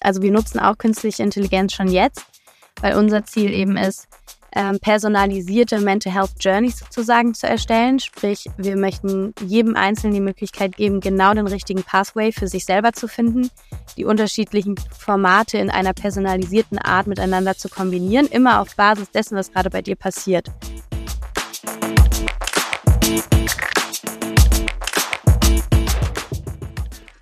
Also wir nutzen auch künstliche Intelligenz schon jetzt, weil unser Ziel eben ist, ähm, personalisierte Mental Health Journeys sozusagen zu erstellen. Sprich, wir möchten jedem Einzelnen die Möglichkeit geben, genau den richtigen Pathway für sich selber zu finden, die unterschiedlichen Formate in einer personalisierten Art miteinander zu kombinieren, immer auf Basis dessen, was gerade bei dir passiert.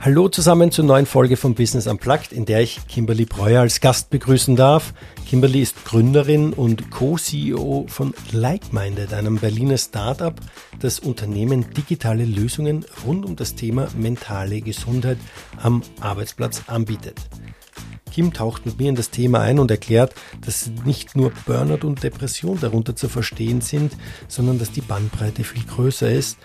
Hallo zusammen zur neuen Folge von Business Unplugged, in der ich Kimberly Breuer als Gast begrüßen darf. Kimberly ist Gründerin und Co-CEO von LikeMinded, einem Berliner Startup, das Unternehmen digitale Lösungen rund um das Thema mentale Gesundheit am Arbeitsplatz anbietet. Kim taucht mit mir in das Thema ein und erklärt, dass nicht nur Burnout und Depression darunter zu verstehen sind, sondern dass die Bandbreite viel größer ist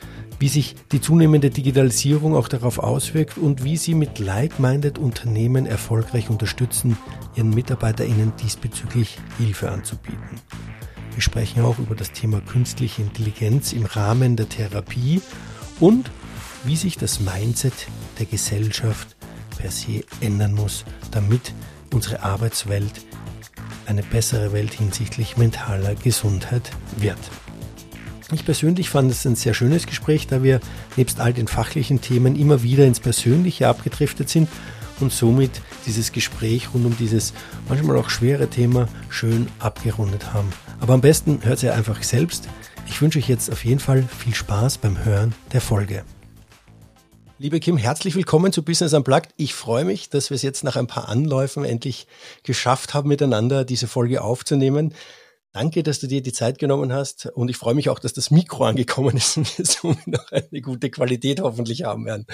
wie sich die zunehmende Digitalisierung auch darauf auswirkt und wie sie mit like-minded Unternehmen erfolgreich unterstützen, ihren MitarbeiterInnen diesbezüglich Hilfe anzubieten. Wir sprechen auch über das Thema künstliche Intelligenz im Rahmen der Therapie und wie sich das Mindset der Gesellschaft per se ändern muss, damit unsere Arbeitswelt eine bessere Welt hinsichtlich mentaler Gesundheit wird. Ich persönlich fand es ein sehr schönes Gespräch, da wir nebst all den fachlichen Themen immer wieder ins Persönliche abgedriftet sind und somit dieses Gespräch rund um dieses manchmal auch schwere Thema schön abgerundet haben. Aber am besten hört ihr einfach selbst. Ich wünsche euch jetzt auf jeden Fall viel Spaß beim Hören der Folge. Liebe Kim, herzlich willkommen zu Business Unplugged. Ich freue mich, dass wir es jetzt nach ein paar Anläufen endlich geschafft haben, miteinander diese Folge aufzunehmen. Danke, dass du dir die Zeit genommen hast und ich freue mich auch, dass das Mikro angekommen ist und wir somit noch eine gute Qualität hoffentlich haben werden.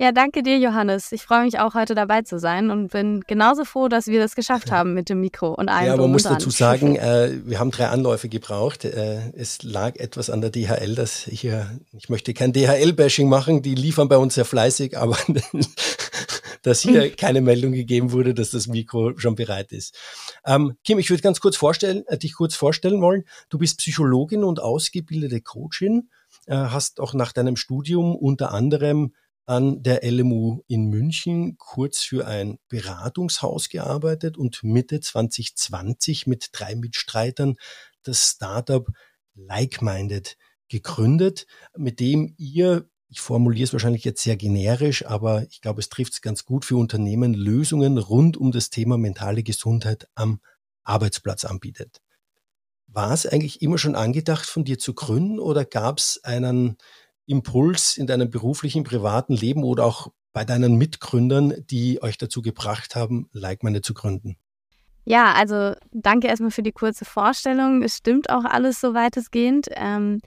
Ja, danke dir, Johannes. Ich freue mich auch, heute dabei zu sein und bin genauso froh, dass wir das geschafft haben mit dem Mikro und allem. Ja, man muss dazu sagen, äh, wir haben drei Anläufe gebraucht. Äh, es lag etwas an der DHL, dass hier, ich möchte kein DHL-Bashing machen, die liefern bei uns sehr fleißig, aber dass hier keine Meldung gegeben wurde, dass das Mikro schon bereit ist. Ähm, Kim, ich würde ganz kurz vorstellen, äh, dich kurz vorstellen wollen. Du bist Psychologin und ausgebildete Coachin, äh, hast auch nach deinem Studium unter anderem an der LMU in München kurz für ein Beratungshaus gearbeitet und Mitte 2020 mit drei Mitstreitern das Startup Like-Minded gegründet, mit dem ihr ich formuliere es wahrscheinlich jetzt sehr generisch, aber ich glaube, es trifft es ganz gut für Unternehmen, Lösungen rund um das Thema mentale Gesundheit am Arbeitsplatz anbietet. War es eigentlich immer schon angedacht, von dir zu gründen oder gab es einen Impuls in deinem beruflichen, privaten Leben oder auch bei deinen Mitgründern, die euch dazu gebracht haben, Like-Meine zu gründen? Ja, also danke erstmal für die kurze Vorstellung. Es stimmt auch alles so weitestgehend. Ähm,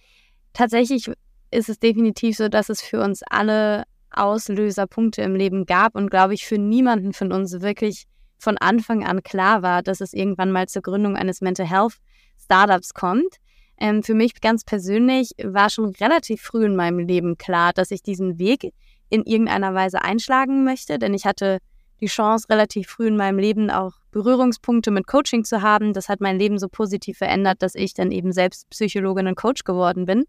tatsächlich ist es definitiv so, dass es für uns alle Auslöserpunkte im Leben gab und glaube ich für niemanden von uns wirklich von Anfang an klar war, dass es irgendwann mal zur Gründung eines Mental Health Startups kommt. Ähm, für mich ganz persönlich war schon relativ früh in meinem Leben klar, dass ich diesen Weg in irgendeiner Weise einschlagen möchte, denn ich hatte die Chance, relativ früh in meinem Leben auch Berührungspunkte mit Coaching zu haben. Das hat mein Leben so positiv verändert, dass ich dann eben selbst Psychologin und Coach geworden bin.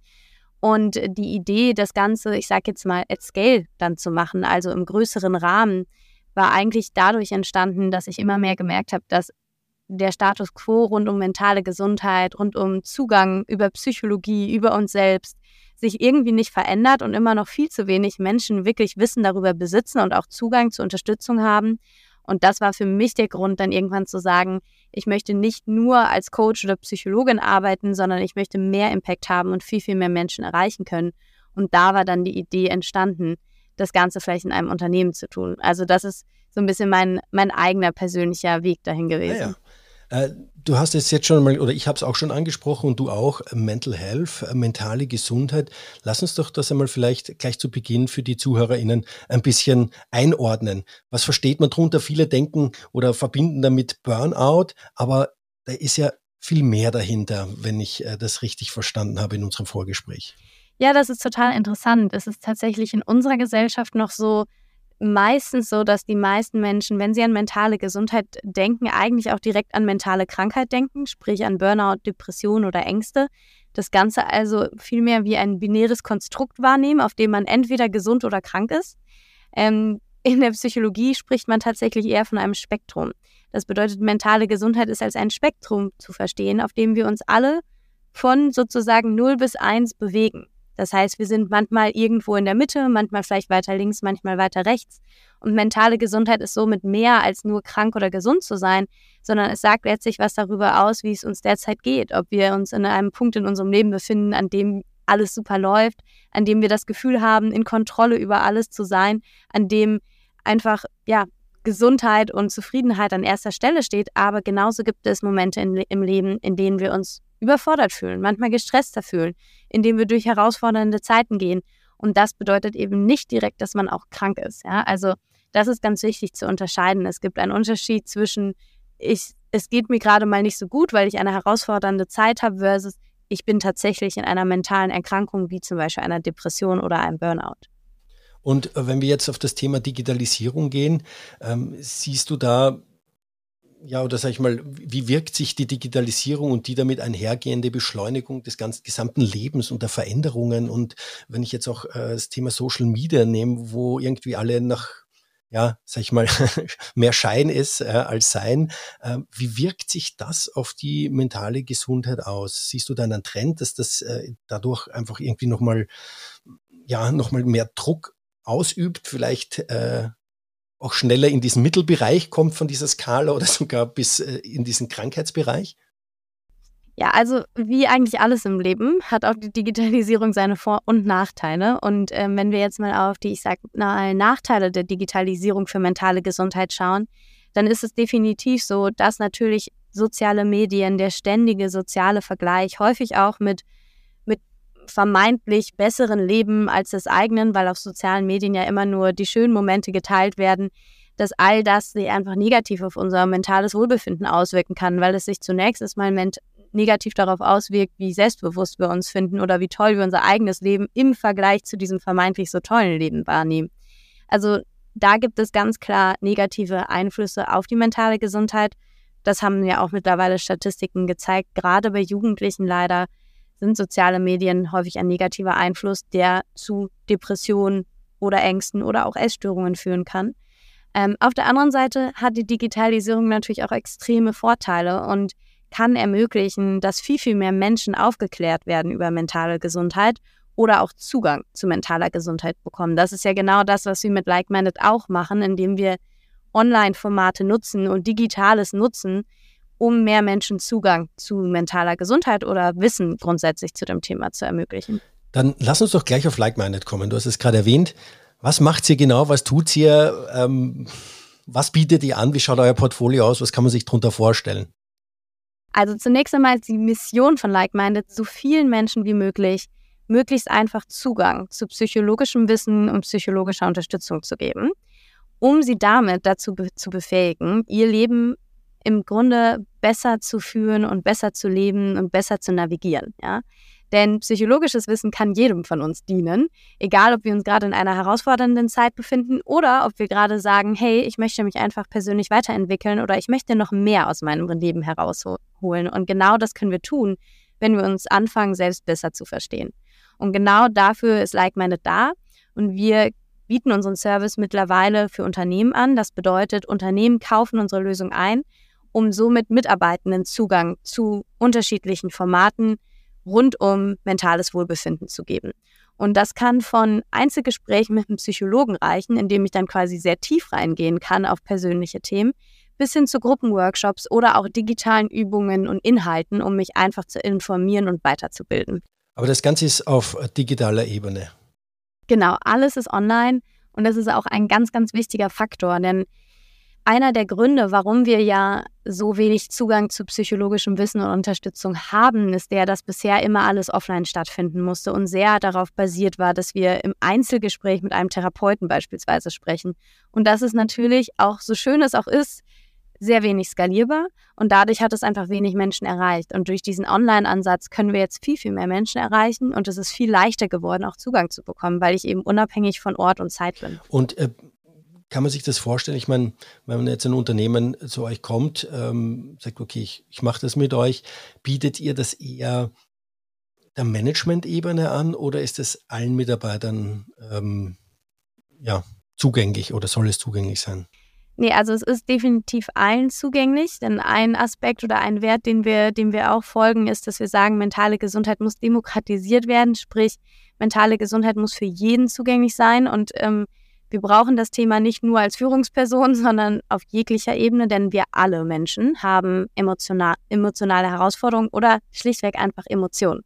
Und die Idee, das Ganze, ich sage jetzt mal, at scale dann zu machen, also im größeren Rahmen, war eigentlich dadurch entstanden, dass ich immer mehr gemerkt habe, dass der Status quo rund um mentale Gesundheit, rund um Zugang über Psychologie, über uns selbst, sich irgendwie nicht verändert und immer noch viel zu wenig Menschen wirklich Wissen darüber besitzen und auch Zugang zur Unterstützung haben. Und das war für mich der Grund, dann irgendwann zu sagen, ich möchte nicht nur als Coach oder Psychologin arbeiten, sondern ich möchte mehr Impact haben und viel, viel mehr Menschen erreichen können. Und da war dann die Idee entstanden, das Ganze vielleicht in einem Unternehmen zu tun. Also das ist so ein bisschen mein, mein eigener persönlicher Weg dahin gewesen. Ja, ja. Äh, du hast es jetzt schon mal, oder ich habe es auch schon angesprochen und du auch, äh, Mental Health, äh, mentale Gesundheit. Lass uns doch das einmal vielleicht gleich zu Beginn für die ZuhörerInnen ein bisschen einordnen. Was versteht man darunter? Viele denken oder verbinden damit Burnout, aber da ist ja viel mehr dahinter, wenn ich das richtig verstanden habe in unserem Vorgespräch. Ja, das ist total interessant. Es ist tatsächlich in unserer Gesellschaft noch so meistens so, dass die meisten Menschen, wenn sie an mentale Gesundheit denken, eigentlich auch direkt an mentale Krankheit denken, sprich an Burnout, Depression oder Ängste. Das Ganze also vielmehr wie ein binäres Konstrukt wahrnehmen, auf dem man entweder gesund oder krank ist. Ähm, in der Psychologie spricht man tatsächlich eher von einem Spektrum. Das bedeutet, mentale Gesundheit ist als ein Spektrum zu verstehen, auf dem wir uns alle von sozusagen 0 bis 1 bewegen. Das heißt, wir sind manchmal irgendwo in der Mitte, manchmal vielleicht weiter links, manchmal weiter rechts. Und mentale Gesundheit ist somit mehr als nur krank oder gesund zu sein, sondern es sagt letztlich was darüber aus, wie es uns derzeit geht. Ob wir uns in einem Punkt in unserem Leben befinden, an dem alles super läuft, an dem wir das Gefühl haben, in Kontrolle über alles zu sein, an dem einfach, ja, Gesundheit und Zufriedenheit an erster Stelle steht. Aber genauso gibt es Momente in, im Leben, in denen wir uns überfordert fühlen, manchmal gestresster fühlen, indem wir durch herausfordernde Zeiten gehen. Und das bedeutet eben nicht direkt, dass man auch krank ist. Ja? Also das ist ganz wichtig zu unterscheiden. Es gibt einen Unterschied zwischen, ich, es geht mir gerade mal nicht so gut, weil ich eine herausfordernde Zeit habe, versus ich bin tatsächlich in einer mentalen Erkrankung, wie zum Beispiel einer Depression oder einem Burnout. Und äh, wenn wir jetzt auf das Thema Digitalisierung gehen, ähm, siehst du da ja, oder sag ich mal, wie wirkt sich die Digitalisierung und die damit einhergehende Beschleunigung des ganzen gesamten Lebens und der Veränderungen? Und wenn ich jetzt auch äh, das Thema Social Media nehme, wo irgendwie alle nach, ja, sag ich mal, mehr Schein ist äh, als Sein, äh, wie wirkt sich das auf die mentale Gesundheit aus? Siehst du da einen Trend, dass das äh, dadurch einfach irgendwie nochmal, ja, nochmal mehr Druck ausübt, vielleicht äh, auch schneller in diesen Mittelbereich kommt von dieser Skala oder sogar bis äh, in diesen Krankheitsbereich? Ja, also wie eigentlich alles im Leben hat auch die Digitalisierung seine Vor- und Nachteile. Und ähm, wenn wir jetzt mal auf die, ich sag mal, Nachteile der Digitalisierung für mentale Gesundheit schauen, dann ist es definitiv so, dass natürlich soziale Medien, der ständige soziale Vergleich häufig auch mit vermeintlich besseren Leben als das eigenen, weil auf sozialen Medien ja immer nur die schönen Momente geteilt werden, dass all das sich einfach negativ auf unser mentales Wohlbefinden auswirken kann, weil es sich zunächst erstmal negativ darauf auswirkt, wie selbstbewusst wir uns finden oder wie toll wir unser eigenes Leben im Vergleich zu diesem vermeintlich so tollen Leben wahrnehmen. Also da gibt es ganz klar negative Einflüsse auf die mentale Gesundheit. Das haben ja auch mittlerweile Statistiken gezeigt, gerade bei Jugendlichen leider sind soziale Medien häufig ein negativer Einfluss, der zu Depressionen oder Ängsten oder auch Essstörungen führen kann. Ähm, auf der anderen Seite hat die Digitalisierung natürlich auch extreme Vorteile und kann ermöglichen, dass viel, viel mehr Menschen aufgeklärt werden über mentale Gesundheit oder auch Zugang zu mentaler Gesundheit bekommen. Das ist ja genau das, was wir mit Like-Minded auch machen, indem wir Online-Formate nutzen und Digitales nutzen, um mehr Menschen Zugang zu mentaler Gesundheit oder Wissen grundsätzlich zu dem Thema zu ermöglichen. Dann lass uns doch gleich auf Like-Minded kommen. Du hast es gerade erwähnt. Was macht sie genau? Was tut sie? Ähm, was bietet ihr an? Wie schaut euer Portfolio aus? Was kann man sich darunter vorstellen? Also zunächst einmal ist die Mission von Like-Minded, so vielen Menschen wie möglich möglichst einfach Zugang zu psychologischem Wissen und psychologischer Unterstützung zu geben, um sie damit dazu be zu befähigen, ihr Leben im Grunde besser zu führen und besser zu leben und besser zu navigieren. Ja? Denn psychologisches Wissen kann jedem von uns dienen, egal ob wir uns gerade in einer herausfordernden Zeit befinden oder ob wir gerade sagen, hey, ich möchte mich einfach persönlich weiterentwickeln oder ich möchte noch mehr aus meinem Leben herausholen. Und genau das können wir tun, wenn wir uns anfangen, selbst besser zu verstehen. Und genau dafür ist Like-Minded da. Und wir bieten unseren Service mittlerweile für Unternehmen an. Das bedeutet, Unternehmen kaufen unsere Lösung ein um somit Mitarbeitenden Zugang zu unterschiedlichen Formaten rund um mentales Wohlbefinden zu geben. Und das kann von Einzelgesprächen mit einem Psychologen reichen, in dem ich dann quasi sehr tief reingehen kann auf persönliche Themen, bis hin zu Gruppenworkshops oder auch digitalen Übungen und Inhalten, um mich einfach zu informieren und weiterzubilden. Aber das Ganze ist auf digitaler Ebene. Genau, alles ist online und das ist auch ein ganz, ganz wichtiger Faktor, denn einer der Gründe, warum wir ja so wenig Zugang zu psychologischem Wissen und Unterstützung haben, ist der, dass bisher immer alles offline stattfinden musste und sehr darauf basiert war, dass wir im Einzelgespräch mit einem Therapeuten beispielsweise sprechen. Und das ist natürlich auch, so schön es auch ist, sehr wenig skalierbar und dadurch hat es einfach wenig Menschen erreicht. Und durch diesen Online-Ansatz können wir jetzt viel, viel mehr Menschen erreichen und es ist viel leichter geworden, auch Zugang zu bekommen, weil ich eben unabhängig von Ort und Zeit bin. Und äh, kann man sich das vorstellen? Ich meine, wenn jetzt ein Unternehmen zu euch kommt, ähm, sagt, okay, ich, ich mache das mit euch, bietet ihr das eher der Management-Ebene an oder ist es allen Mitarbeitern ähm, ja, zugänglich oder soll es zugänglich sein? Nee, also es ist definitiv allen zugänglich, denn ein Aspekt oder ein Wert, den wir, dem wir auch folgen, ist, dass wir sagen, mentale Gesundheit muss demokratisiert werden, sprich mentale Gesundheit muss für jeden zugänglich sein und ähm, wir brauchen das Thema nicht nur als Führungsperson, sondern auf jeglicher Ebene, denn wir alle Menschen haben emotional, emotionale Herausforderungen oder schlichtweg einfach Emotionen.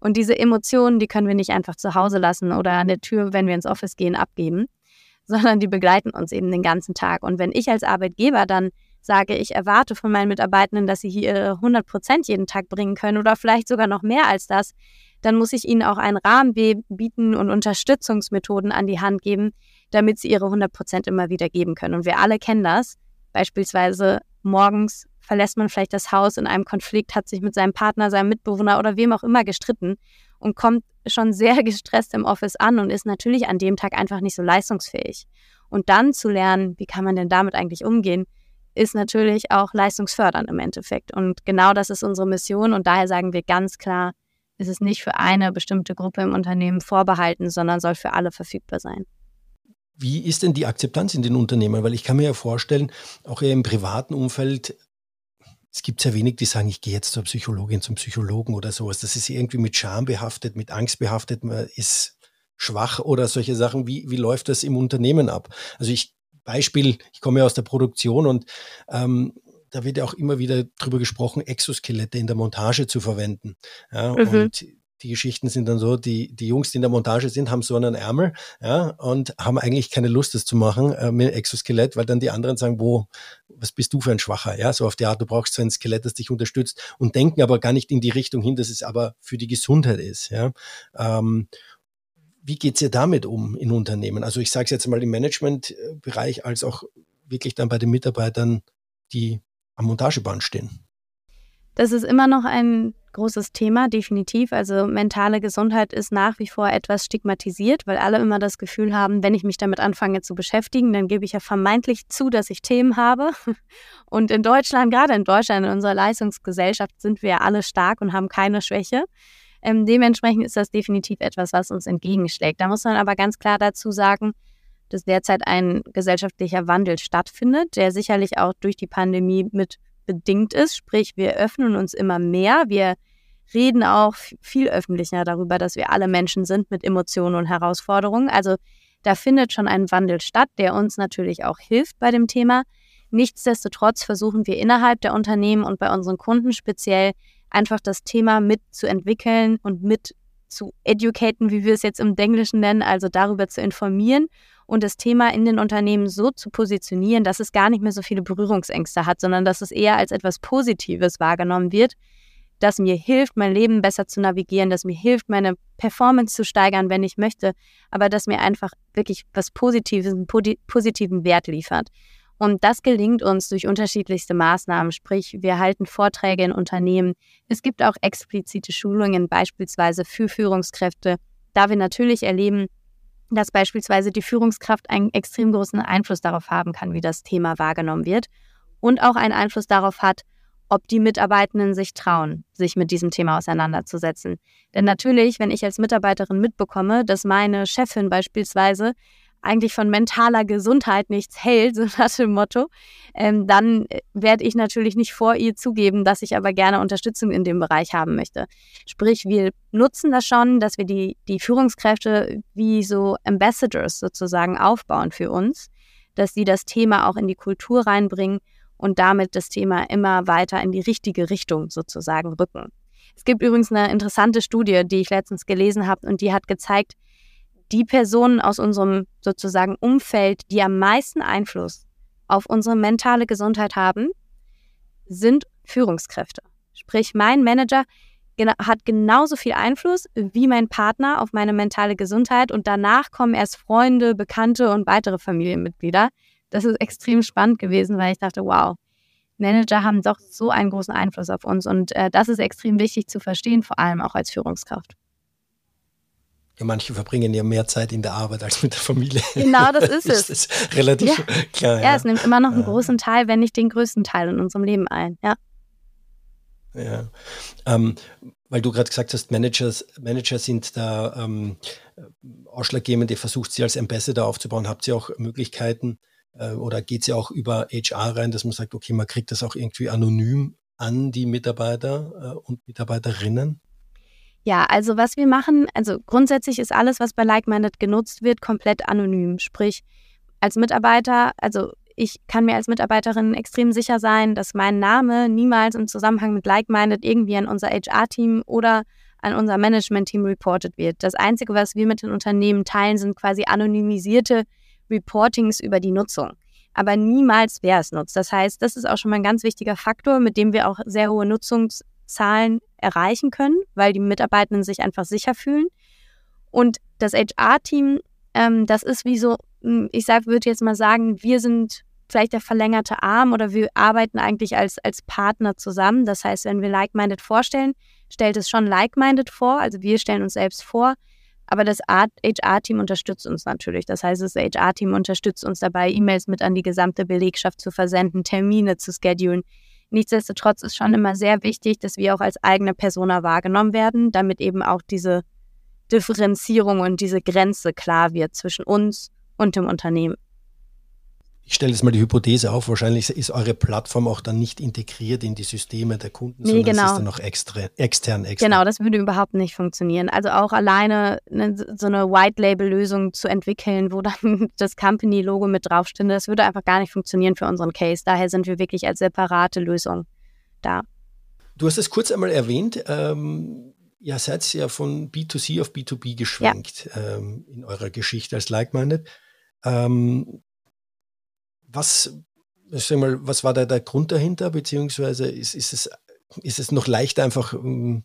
Und diese Emotionen, die können wir nicht einfach zu Hause lassen oder an der Tür, wenn wir ins Office gehen, abgeben, sondern die begleiten uns eben den ganzen Tag. Und wenn ich als Arbeitgeber dann sage, ich erwarte von meinen Mitarbeitenden, dass sie hier 100 Prozent jeden Tag bringen können oder vielleicht sogar noch mehr als das, dann muss ich ihnen auch einen Rahmen bieten und Unterstützungsmethoden an die Hand geben, damit sie ihre 100 Prozent immer wieder geben können. Und wir alle kennen das. Beispielsweise morgens verlässt man vielleicht das Haus in einem Konflikt, hat sich mit seinem Partner, seinem Mitbewohner oder wem auch immer gestritten und kommt schon sehr gestresst im Office an und ist natürlich an dem Tag einfach nicht so leistungsfähig. Und dann zu lernen, wie kann man denn damit eigentlich umgehen, ist natürlich auch leistungsfördernd im Endeffekt. Und genau das ist unsere Mission und daher sagen wir ganz klar, es ist nicht für eine bestimmte Gruppe im Unternehmen vorbehalten, sondern soll für alle verfügbar sein. Wie ist denn die Akzeptanz in den Unternehmen? Weil ich kann mir ja vorstellen, auch im privaten Umfeld, es gibt sehr wenig, die sagen, ich gehe jetzt zur Psychologin, zum Psychologen oder sowas. Das ist irgendwie mit Scham behaftet, mit Angst behaftet, man ist schwach oder solche Sachen. Wie, wie läuft das im Unternehmen ab? Also ich, Beispiel, ich komme ja aus der Produktion und ähm, da wird ja auch immer wieder drüber gesprochen, Exoskelette in der Montage zu verwenden. Ja, mhm. Und die Geschichten sind dann so, die, die Jungs, die in der Montage sind, haben so einen Ärmel ja, und haben eigentlich keine Lust, das zu machen äh, mit Exoskelett, weil dann die anderen sagen, wo, was bist du für ein Schwacher? Ja, so auf die Art, du brauchst so ein Skelett, das dich unterstützt und denken aber gar nicht in die Richtung hin, dass es aber für die Gesundheit ist. Ja. Ähm, wie geht's ihr damit um in Unternehmen? Also ich sage es jetzt mal im Managementbereich als auch wirklich dann bei den Mitarbeitern, die am Montageband stehen. Das ist immer noch ein großes Thema, definitiv. Also mentale Gesundheit ist nach wie vor etwas stigmatisiert, weil alle immer das Gefühl haben, wenn ich mich damit anfange zu beschäftigen, dann gebe ich ja vermeintlich zu, dass ich Themen habe. Und in Deutschland, gerade in Deutschland, in unserer Leistungsgesellschaft, sind wir alle stark und haben keine Schwäche. Ähm, dementsprechend ist das definitiv etwas, was uns entgegenschlägt. Da muss man aber ganz klar dazu sagen, dass derzeit ein gesellschaftlicher Wandel stattfindet, der sicherlich auch durch die Pandemie mit bedingt ist. Sprich, wir öffnen uns immer mehr. Wir reden auch viel öffentlicher darüber, dass wir alle Menschen sind mit Emotionen und Herausforderungen. Also da findet schon ein Wandel statt, der uns natürlich auch hilft bei dem Thema. Nichtsdestotrotz versuchen wir innerhalb der Unternehmen und bei unseren Kunden speziell einfach das Thema mitzuentwickeln und mit zu educaten, wie wir es jetzt im Englischen nennen, also darüber zu informieren und das Thema in den Unternehmen so zu positionieren, dass es gar nicht mehr so viele Berührungsängste hat, sondern dass es eher als etwas Positives wahrgenommen wird, das mir hilft, mein Leben besser zu navigieren, das mir hilft, meine Performance zu steigern, wenn ich möchte, aber das mir einfach wirklich was Positives, einen positiven Wert liefert. Und das gelingt uns durch unterschiedlichste Maßnahmen, sprich wir halten Vorträge in Unternehmen. Es gibt auch explizite Schulungen, beispielsweise für Führungskräfte, da wir natürlich erleben, dass beispielsweise die Führungskraft einen extrem großen Einfluss darauf haben kann, wie das Thema wahrgenommen wird und auch einen Einfluss darauf hat, ob die Mitarbeitenden sich trauen, sich mit diesem Thema auseinanderzusetzen. Denn natürlich, wenn ich als Mitarbeiterin mitbekomme, dass meine Chefin beispielsweise eigentlich von mentaler Gesundheit nichts hält, so nach dem Motto, ähm, dann äh, werde ich natürlich nicht vor ihr zugeben, dass ich aber gerne Unterstützung in dem Bereich haben möchte. Sprich, wir nutzen das schon, dass wir die, die Führungskräfte wie so Ambassadors sozusagen aufbauen für uns, dass sie das Thema auch in die Kultur reinbringen und damit das Thema immer weiter in die richtige Richtung sozusagen rücken. Es gibt übrigens eine interessante Studie, die ich letztens gelesen habe und die hat gezeigt, die Personen aus unserem sozusagen Umfeld, die am meisten Einfluss auf unsere mentale Gesundheit haben, sind Führungskräfte. Sprich, mein Manager hat genauso viel Einfluss wie mein Partner auf meine mentale Gesundheit und danach kommen erst Freunde, Bekannte und weitere Familienmitglieder. Das ist extrem spannend gewesen, weil ich dachte, wow, Manager haben doch so einen großen Einfluss auf uns und äh, das ist extrem wichtig zu verstehen, vor allem auch als Führungskraft. Ja, manche verbringen ja mehr Zeit in der Arbeit als mit der Familie. Genau, das ist es. das ist relativ ja. klar. Ja. ja, es nimmt immer noch einen großen Teil, wenn nicht den größten Teil in unserem Leben ein. Ja. Ja. Ähm, weil du gerade gesagt hast, Managers, Manager sind da ähm, ausschlaggebend, ihr versucht sie als Ambassador aufzubauen. Habt ihr auch Möglichkeiten äh, oder geht sie auch über HR rein, dass man sagt, okay, man kriegt das auch irgendwie anonym an die Mitarbeiter äh, und Mitarbeiterinnen? Ja, also was wir machen, also grundsätzlich ist alles, was bei Like-Minded genutzt wird, komplett anonym. Sprich, als Mitarbeiter, also ich kann mir als Mitarbeiterin extrem sicher sein, dass mein Name niemals im Zusammenhang mit Like-Minded irgendwie an unser HR-Team oder an unser Management-Team reported wird. Das Einzige, was wir mit den Unternehmen teilen, sind quasi anonymisierte Reportings über die Nutzung. Aber niemals, wer es nutzt. Das heißt, das ist auch schon mal ein ganz wichtiger Faktor, mit dem wir auch sehr hohe Nutzungszahlen erreichen können, weil die Mitarbeitenden sich einfach sicher fühlen. Und das HR-Team, ähm, das ist wie so, hm, ich würde jetzt mal sagen, wir sind vielleicht der verlängerte Arm oder wir arbeiten eigentlich als, als Partner zusammen. Das heißt, wenn wir Like-Minded vorstellen, stellt es schon Like-Minded vor, also wir stellen uns selbst vor, aber das HR-Team unterstützt uns natürlich. Das heißt, das HR-Team unterstützt uns dabei, E-Mails mit an die gesamte Belegschaft zu versenden, Termine zu schedulen. Nichtsdestotrotz ist schon immer sehr wichtig, dass wir auch als eigene Persona wahrgenommen werden, damit eben auch diese Differenzierung und diese Grenze klar wird zwischen uns und dem Unternehmen ich stelle jetzt mal die Hypothese auf, wahrscheinlich ist eure Plattform auch dann nicht integriert in die Systeme der Kunden, nee, sondern genau. es ist dann noch extra, extern, extern. Genau, das würde überhaupt nicht funktionieren. Also auch alleine eine, so eine White-Label-Lösung zu entwickeln, wo dann das Company-Logo mit draufsteht, das würde einfach gar nicht funktionieren für unseren Case. Daher sind wir wirklich als separate Lösung da. Du hast es kurz einmal erwähnt, ähm, ihr seid ja von B2C auf B2B geschwenkt ja. ähm, in eurer Geschichte als Like-Minded. Ähm, was, sag mal, was war da der Grund dahinter, beziehungsweise ist, ist, es, ist es noch leichter einfach um,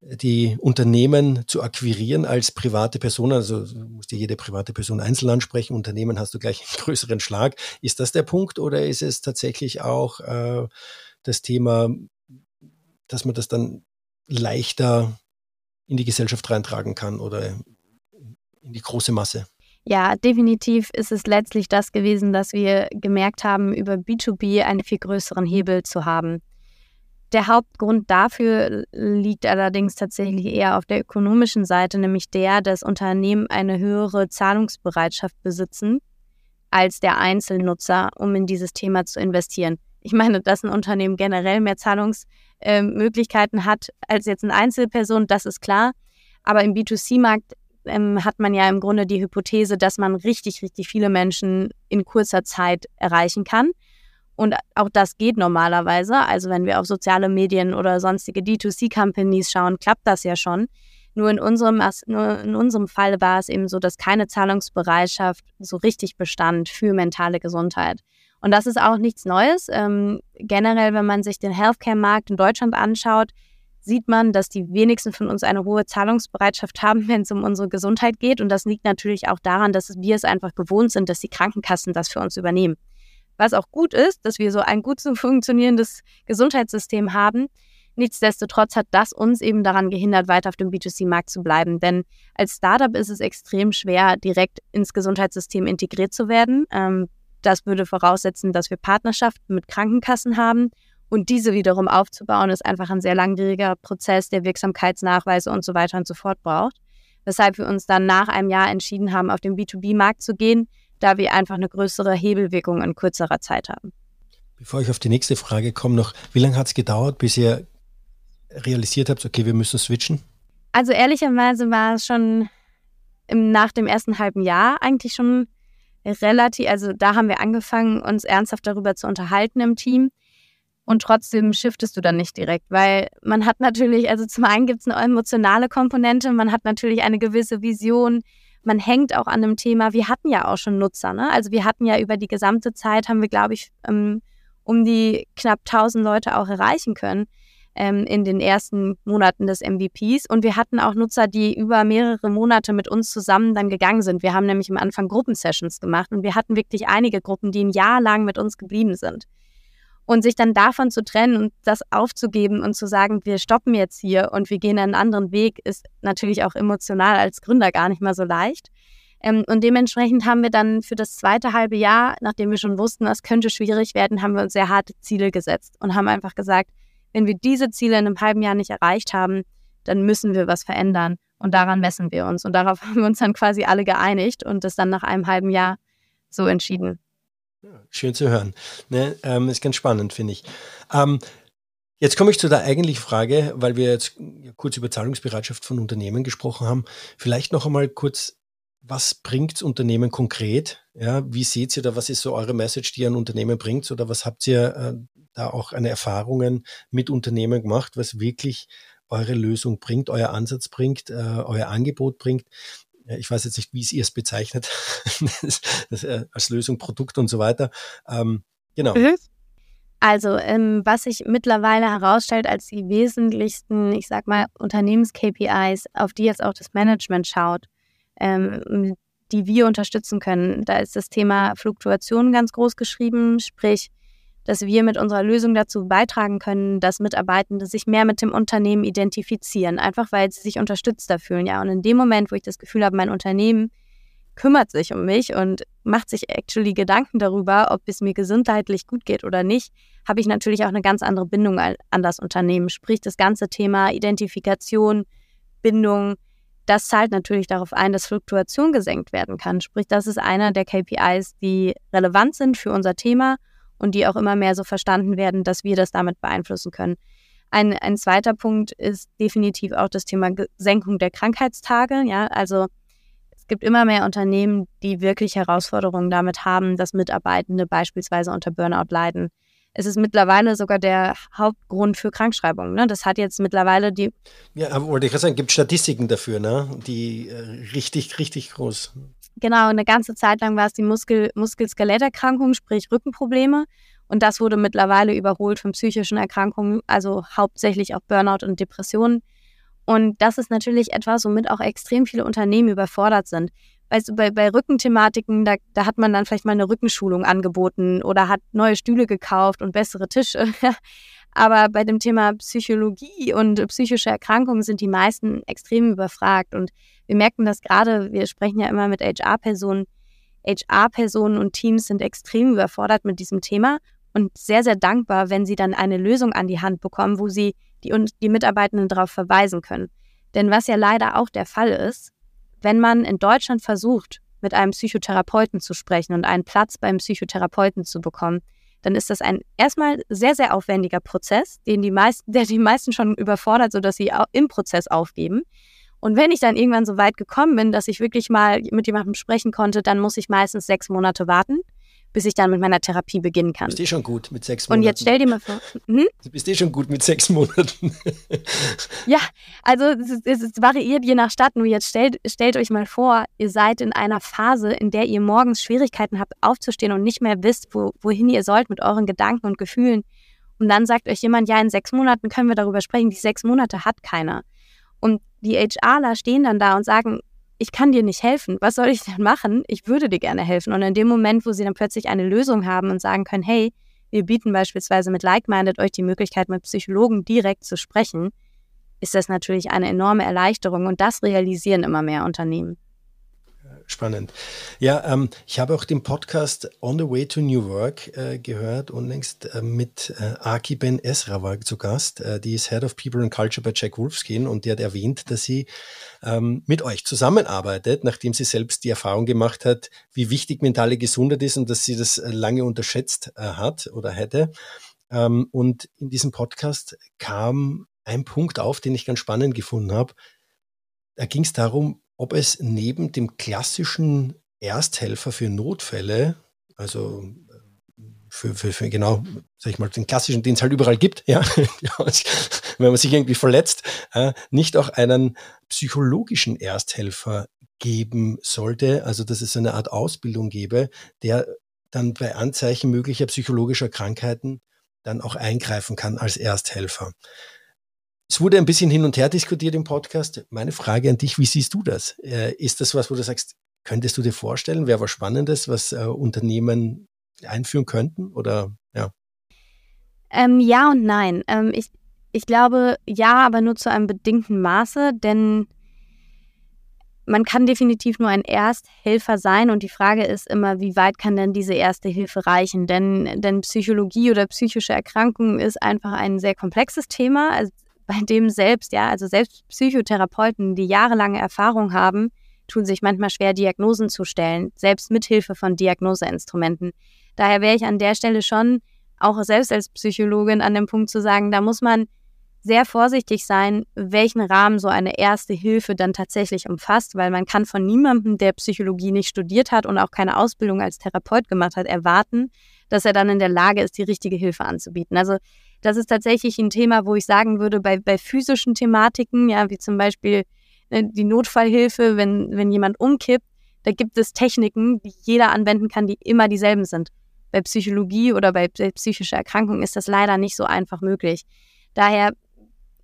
die Unternehmen zu akquirieren als private Personen? Also musst ja jede private Person einzeln ansprechen, Unternehmen hast du gleich einen größeren Schlag. Ist das der Punkt oder ist es tatsächlich auch äh, das Thema, dass man das dann leichter in die Gesellschaft reintragen kann oder in die große Masse? Ja, definitiv ist es letztlich das gewesen, dass wir gemerkt haben, über B2B einen viel größeren Hebel zu haben. Der Hauptgrund dafür liegt allerdings tatsächlich eher auf der ökonomischen Seite, nämlich der, dass Unternehmen eine höhere Zahlungsbereitschaft besitzen als der Einzelnutzer, um in dieses Thema zu investieren. Ich meine, dass ein Unternehmen generell mehr Zahlungsmöglichkeiten hat als jetzt eine Einzelperson, das ist klar. Aber im B2C-Markt ähm, hat man ja im Grunde die Hypothese, dass man richtig, richtig viele Menschen in kurzer Zeit erreichen kann. Und auch das geht normalerweise. Also wenn wir auf soziale Medien oder sonstige D2C-Companies schauen, klappt das ja schon. Nur in unserem, nur in unserem Fall war es eben so, dass keine Zahlungsbereitschaft so richtig bestand für mentale Gesundheit. Und das ist auch nichts Neues. Ähm, generell, wenn man sich den Healthcare-Markt in Deutschland anschaut, sieht man, dass die wenigsten von uns eine hohe Zahlungsbereitschaft haben, wenn es um unsere Gesundheit geht. Und das liegt natürlich auch daran, dass wir es einfach gewohnt sind, dass die Krankenkassen das für uns übernehmen. Was auch gut ist, dass wir so ein gut funktionierendes Gesundheitssystem haben. Nichtsdestotrotz hat das uns eben daran gehindert, weiter auf dem B2C-Markt zu bleiben. Denn als Startup ist es extrem schwer, direkt ins Gesundheitssystem integriert zu werden. Ähm, das würde voraussetzen, dass wir Partnerschaften mit Krankenkassen haben und diese wiederum aufzubauen, ist einfach ein sehr langwieriger Prozess, der Wirksamkeitsnachweise und so weiter und so fort braucht. Weshalb wir uns dann nach einem Jahr entschieden haben, auf den B2B-Markt zu gehen, da wir einfach eine größere Hebelwirkung in kürzerer Zeit haben. Bevor ich auf die nächste Frage komme, noch, wie lange hat es gedauert, bis ihr realisiert habt, okay, wir müssen switchen? Also ehrlicherweise war es schon im, nach dem ersten halben Jahr eigentlich schon relativ, also da haben wir angefangen, uns ernsthaft darüber zu unterhalten im Team und trotzdem shiftest du dann nicht direkt, weil man hat natürlich, also zum einen gibt es eine emotionale Komponente, man hat natürlich eine gewisse Vision, man hängt auch an einem Thema. Wir hatten ja auch schon Nutzer, ne? Also wir hatten ja über die gesamte Zeit, haben wir, glaube ich, ähm, um die knapp 1000 Leute auch erreichen können ähm, in den ersten Monaten des MVPs. Und wir hatten auch Nutzer, die über mehrere Monate mit uns zusammen dann gegangen sind. Wir haben nämlich am Anfang Gruppensessions gemacht und wir hatten wirklich einige Gruppen, die ein Jahr lang mit uns geblieben sind. Und sich dann davon zu trennen und das aufzugeben und zu sagen, wir stoppen jetzt hier und wir gehen einen anderen Weg, ist natürlich auch emotional als Gründer gar nicht mal so leicht. Ähm, und dementsprechend haben wir dann für das zweite halbe Jahr, nachdem wir schon wussten, das könnte schwierig werden, haben wir uns sehr harte Ziele gesetzt und haben einfach gesagt, wenn wir diese Ziele in einem halben Jahr nicht erreicht haben, dann müssen wir was verändern. Und daran messen wir uns. Und darauf haben wir uns dann quasi alle geeinigt und das dann nach einem halben Jahr so entschieden. Schön zu hören. Ne, ähm, ist ganz spannend, finde ich. Ähm, jetzt komme ich zu der eigentlichen Frage, weil wir jetzt kurz über Zahlungsbereitschaft von Unternehmen gesprochen haben. Vielleicht noch einmal kurz, was bringt Unternehmen konkret? Ja, wie seht ihr da, was ist so eure Message, die ihr an Unternehmen bringt? Oder was habt ihr äh, da auch an Erfahrungen mit Unternehmen gemacht, was wirklich eure Lösung bringt, euer Ansatz bringt, äh, euer Angebot bringt? Ich weiß jetzt nicht, wie ihr es bezeichnet, das, das, äh, als Lösung, Produkt und so weiter. Ähm, genau. Mhm. Also, ähm, was sich mittlerweile herausstellt als die wesentlichsten, ich sag mal, Unternehmens-KPIs, auf die jetzt auch das Management schaut, ähm, die wir unterstützen können, da ist das Thema Fluktuation ganz groß geschrieben, sprich, dass wir mit unserer Lösung dazu beitragen können, dass Mitarbeitende sich mehr mit dem Unternehmen identifizieren, einfach weil sie sich unterstützter fühlen. Ja, und in dem Moment, wo ich das Gefühl habe, mein Unternehmen kümmert sich um mich und macht sich actually Gedanken darüber, ob es mir gesundheitlich gut geht oder nicht, habe ich natürlich auch eine ganz andere Bindung an das Unternehmen. Sprich, das ganze Thema Identifikation, Bindung, das zahlt natürlich darauf ein, dass Fluktuation gesenkt werden kann. Sprich, das ist einer der KPIs, die relevant sind für unser Thema und die auch immer mehr so verstanden werden, dass wir das damit beeinflussen können. Ein, ein zweiter Punkt ist definitiv auch das Thema Senkung der Krankheitstage. Ja, also es gibt immer mehr Unternehmen, die wirklich Herausforderungen damit haben, dass Mitarbeitende beispielsweise unter Burnout leiden. Es ist mittlerweile sogar der Hauptgrund für Krankschreibungen. Ne? Das hat jetzt mittlerweile die. Ja, wollte ich gerade sagen, gibt Statistiken dafür, ne? Die äh, richtig, richtig groß. Genau, eine ganze Zeit lang war es die Muskel Muskel-Skeletterkrankung, sprich Rückenprobleme. Und das wurde mittlerweile überholt von psychischen Erkrankungen, also hauptsächlich auch Burnout und Depressionen. Und das ist natürlich etwas, womit auch extrem viele Unternehmen überfordert sind. Weißt du, bei, bei Rückenthematiken, da, da hat man dann vielleicht mal eine Rückenschulung angeboten oder hat neue Stühle gekauft und bessere Tische. Aber bei dem Thema Psychologie und psychische Erkrankungen sind die meisten extrem überfragt. Und wir merken das gerade, wir sprechen ja immer mit HR-Personen. HR-Personen und Teams sind extrem überfordert mit diesem Thema und sehr, sehr dankbar, wenn sie dann eine Lösung an die Hand bekommen, wo sie die, die Mitarbeitenden darauf verweisen können. Denn was ja leider auch der Fall ist, wenn man in Deutschland versucht, mit einem Psychotherapeuten zu sprechen und einen Platz beim Psychotherapeuten zu bekommen, dann ist das ein erstmal sehr, sehr aufwendiger Prozess, den die meisten, der die meisten schon überfordert, sodass sie im Prozess aufgeben. Und wenn ich dann irgendwann so weit gekommen bin, dass ich wirklich mal mit jemandem sprechen konnte, dann muss ich meistens sechs Monate warten, bis ich dann mit meiner Therapie beginnen kann. Bist du eh schon gut mit sechs Monaten? Und jetzt stell dir mal vor. Hm? Du bist eh schon gut mit sechs Monaten. ja, also es, es, es, variiert je nach Stadt. Nur jetzt stellt, stellt euch mal vor, ihr seid in einer Phase, in der ihr morgens Schwierigkeiten habt, aufzustehen und nicht mehr wisst, wo, wohin ihr sollt mit euren Gedanken und Gefühlen. Und dann sagt euch jemand, ja, in sechs Monaten können wir darüber sprechen. Die sechs Monate hat keiner. Und die HRler stehen dann da und sagen, ich kann dir nicht helfen. Was soll ich denn machen? Ich würde dir gerne helfen. Und in dem Moment, wo sie dann plötzlich eine Lösung haben und sagen können, hey, wir bieten beispielsweise mit Like-Minded euch die Möglichkeit, mit Psychologen direkt zu sprechen, ist das natürlich eine enorme Erleichterung und das realisieren immer mehr Unternehmen. Spannend. Ja, ähm, ich habe auch den Podcast On the Way to New Work äh, gehört und längst äh, mit äh, Aki Ben Esra war zu Gast. Äh, die ist Head of People and Culture bei Jack Wolfskin und die hat erwähnt, dass sie ähm, mit euch zusammenarbeitet, nachdem sie selbst die Erfahrung gemacht hat, wie wichtig mentale Gesundheit ist und dass sie das äh, lange unterschätzt äh, hat oder hätte. Ähm, und in diesem Podcast kam ein Punkt auf, den ich ganz spannend gefunden habe. Da ging es darum, ob es neben dem klassischen Ersthelfer für Notfälle, also äh, für, für, für genau, sag ich mal, den klassischen, den es halt überall gibt, ja, wenn man sich irgendwie verletzt, äh, nicht auch einen psychologischen Ersthelfer geben sollte, also dass es eine Art Ausbildung gäbe, der dann bei Anzeichen möglicher psychologischer Krankheiten dann auch eingreifen kann als Ersthelfer. Es wurde ein bisschen hin und her diskutiert im Podcast. Meine Frage an dich, wie siehst du das? Äh, ist das was, wo du sagst, könntest du dir vorstellen, wäre was Spannendes, was äh, Unternehmen einführen könnten? Oder ja? Ähm, ja und nein. Ähm, ich, ich glaube, ja, aber nur zu einem bedingten Maße, denn man kann definitiv nur ein Ersthelfer sein und die Frage ist immer, wie weit kann denn diese erste Hilfe reichen? Denn, denn Psychologie oder psychische Erkrankungen ist einfach ein sehr komplexes Thema, also bei dem selbst, ja, also selbst Psychotherapeuten, die jahrelange Erfahrung haben, tun sich manchmal schwer, Diagnosen zu stellen, selbst mit Hilfe von Diagnoseinstrumenten. Daher wäre ich an der Stelle schon auch selbst als Psychologin an dem Punkt zu sagen, da muss man sehr vorsichtig sein, welchen Rahmen so eine erste Hilfe dann tatsächlich umfasst, weil man kann von niemandem, der Psychologie nicht studiert hat und auch keine Ausbildung als Therapeut gemacht hat, erwarten, dass er dann in der Lage ist, die richtige Hilfe anzubieten. Also das ist tatsächlich ein Thema, wo ich sagen würde, bei, bei physischen Thematiken, ja, wie zum Beispiel ne, die Notfallhilfe, wenn, wenn jemand umkippt, da gibt es Techniken, die jeder anwenden kann, die immer dieselben sind. Bei Psychologie oder bei psychischer Erkrankung ist das leider nicht so einfach möglich. Daher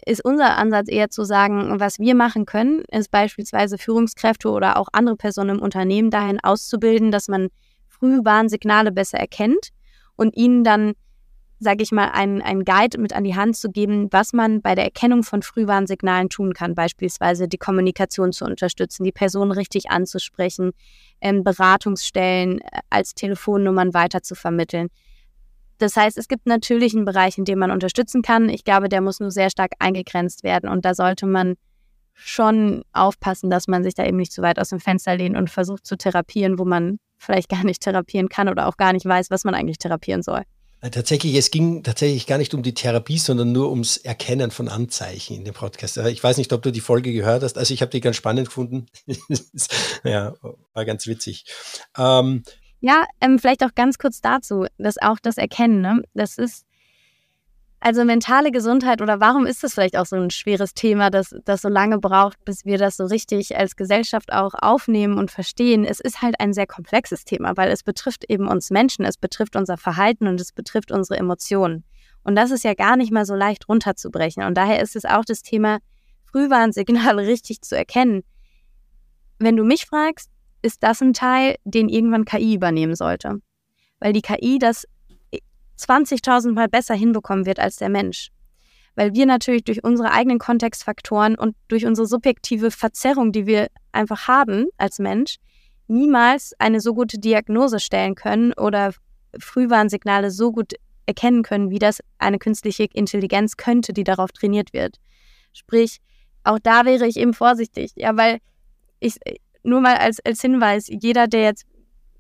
ist unser Ansatz eher zu sagen, was wir machen können, ist beispielsweise Führungskräfte oder auch andere Personen im Unternehmen dahin auszubilden, dass man Frühwarnsignale besser erkennt und ihnen dann, sage ich mal, einen, einen Guide mit an die Hand zu geben, was man bei der Erkennung von Frühwarnsignalen tun kann, beispielsweise die Kommunikation zu unterstützen, die Person richtig anzusprechen, ähm, Beratungsstellen äh, als Telefonnummern weiter zu vermitteln. Das heißt, es gibt natürlich einen Bereich, in dem man unterstützen kann. Ich glaube, der muss nur sehr stark eingegrenzt werden und da sollte man schon aufpassen, dass man sich da eben nicht zu weit aus dem Fenster lehnt und versucht zu therapieren, wo man vielleicht gar nicht therapieren kann oder auch gar nicht weiß, was man eigentlich therapieren soll. Äh, tatsächlich, es ging tatsächlich gar nicht um die Therapie, sondern nur ums Erkennen von Anzeichen in dem Podcast. Ich weiß nicht, ob du die Folge gehört hast. Also ich habe die ganz spannend gefunden. ja, war ganz witzig. Ähm, ja, ähm, vielleicht auch ganz kurz dazu, dass auch das Erkennen, ne? das ist, also mentale Gesundheit oder warum ist das vielleicht auch so ein schweres Thema, das, das so lange braucht, bis wir das so richtig als Gesellschaft auch aufnehmen und verstehen? Es ist halt ein sehr komplexes Thema, weil es betrifft eben uns Menschen, es betrifft unser Verhalten und es betrifft unsere Emotionen. Und das ist ja gar nicht mal so leicht runterzubrechen. Und daher ist es auch das Thema, Frühwarnsignale richtig zu erkennen. Wenn du mich fragst, ist das ein Teil, den irgendwann KI übernehmen sollte. Weil die KI das 20.000 Mal besser hinbekommen wird als der Mensch. Weil wir natürlich durch unsere eigenen Kontextfaktoren und durch unsere subjektive Verzerrung, die wir einfach haben als Mensch, niemals eine so gute Diagnose stellen können oder Frühwarnsignale so gut erkennen können, wie das eine künstliche Intelligenz könnte, die darauf trainiert wird. Sprich, auch da wäre ich eben vorsichtig, ja, weil ich, nur mal als, als Hinweis, jeder, der jetzt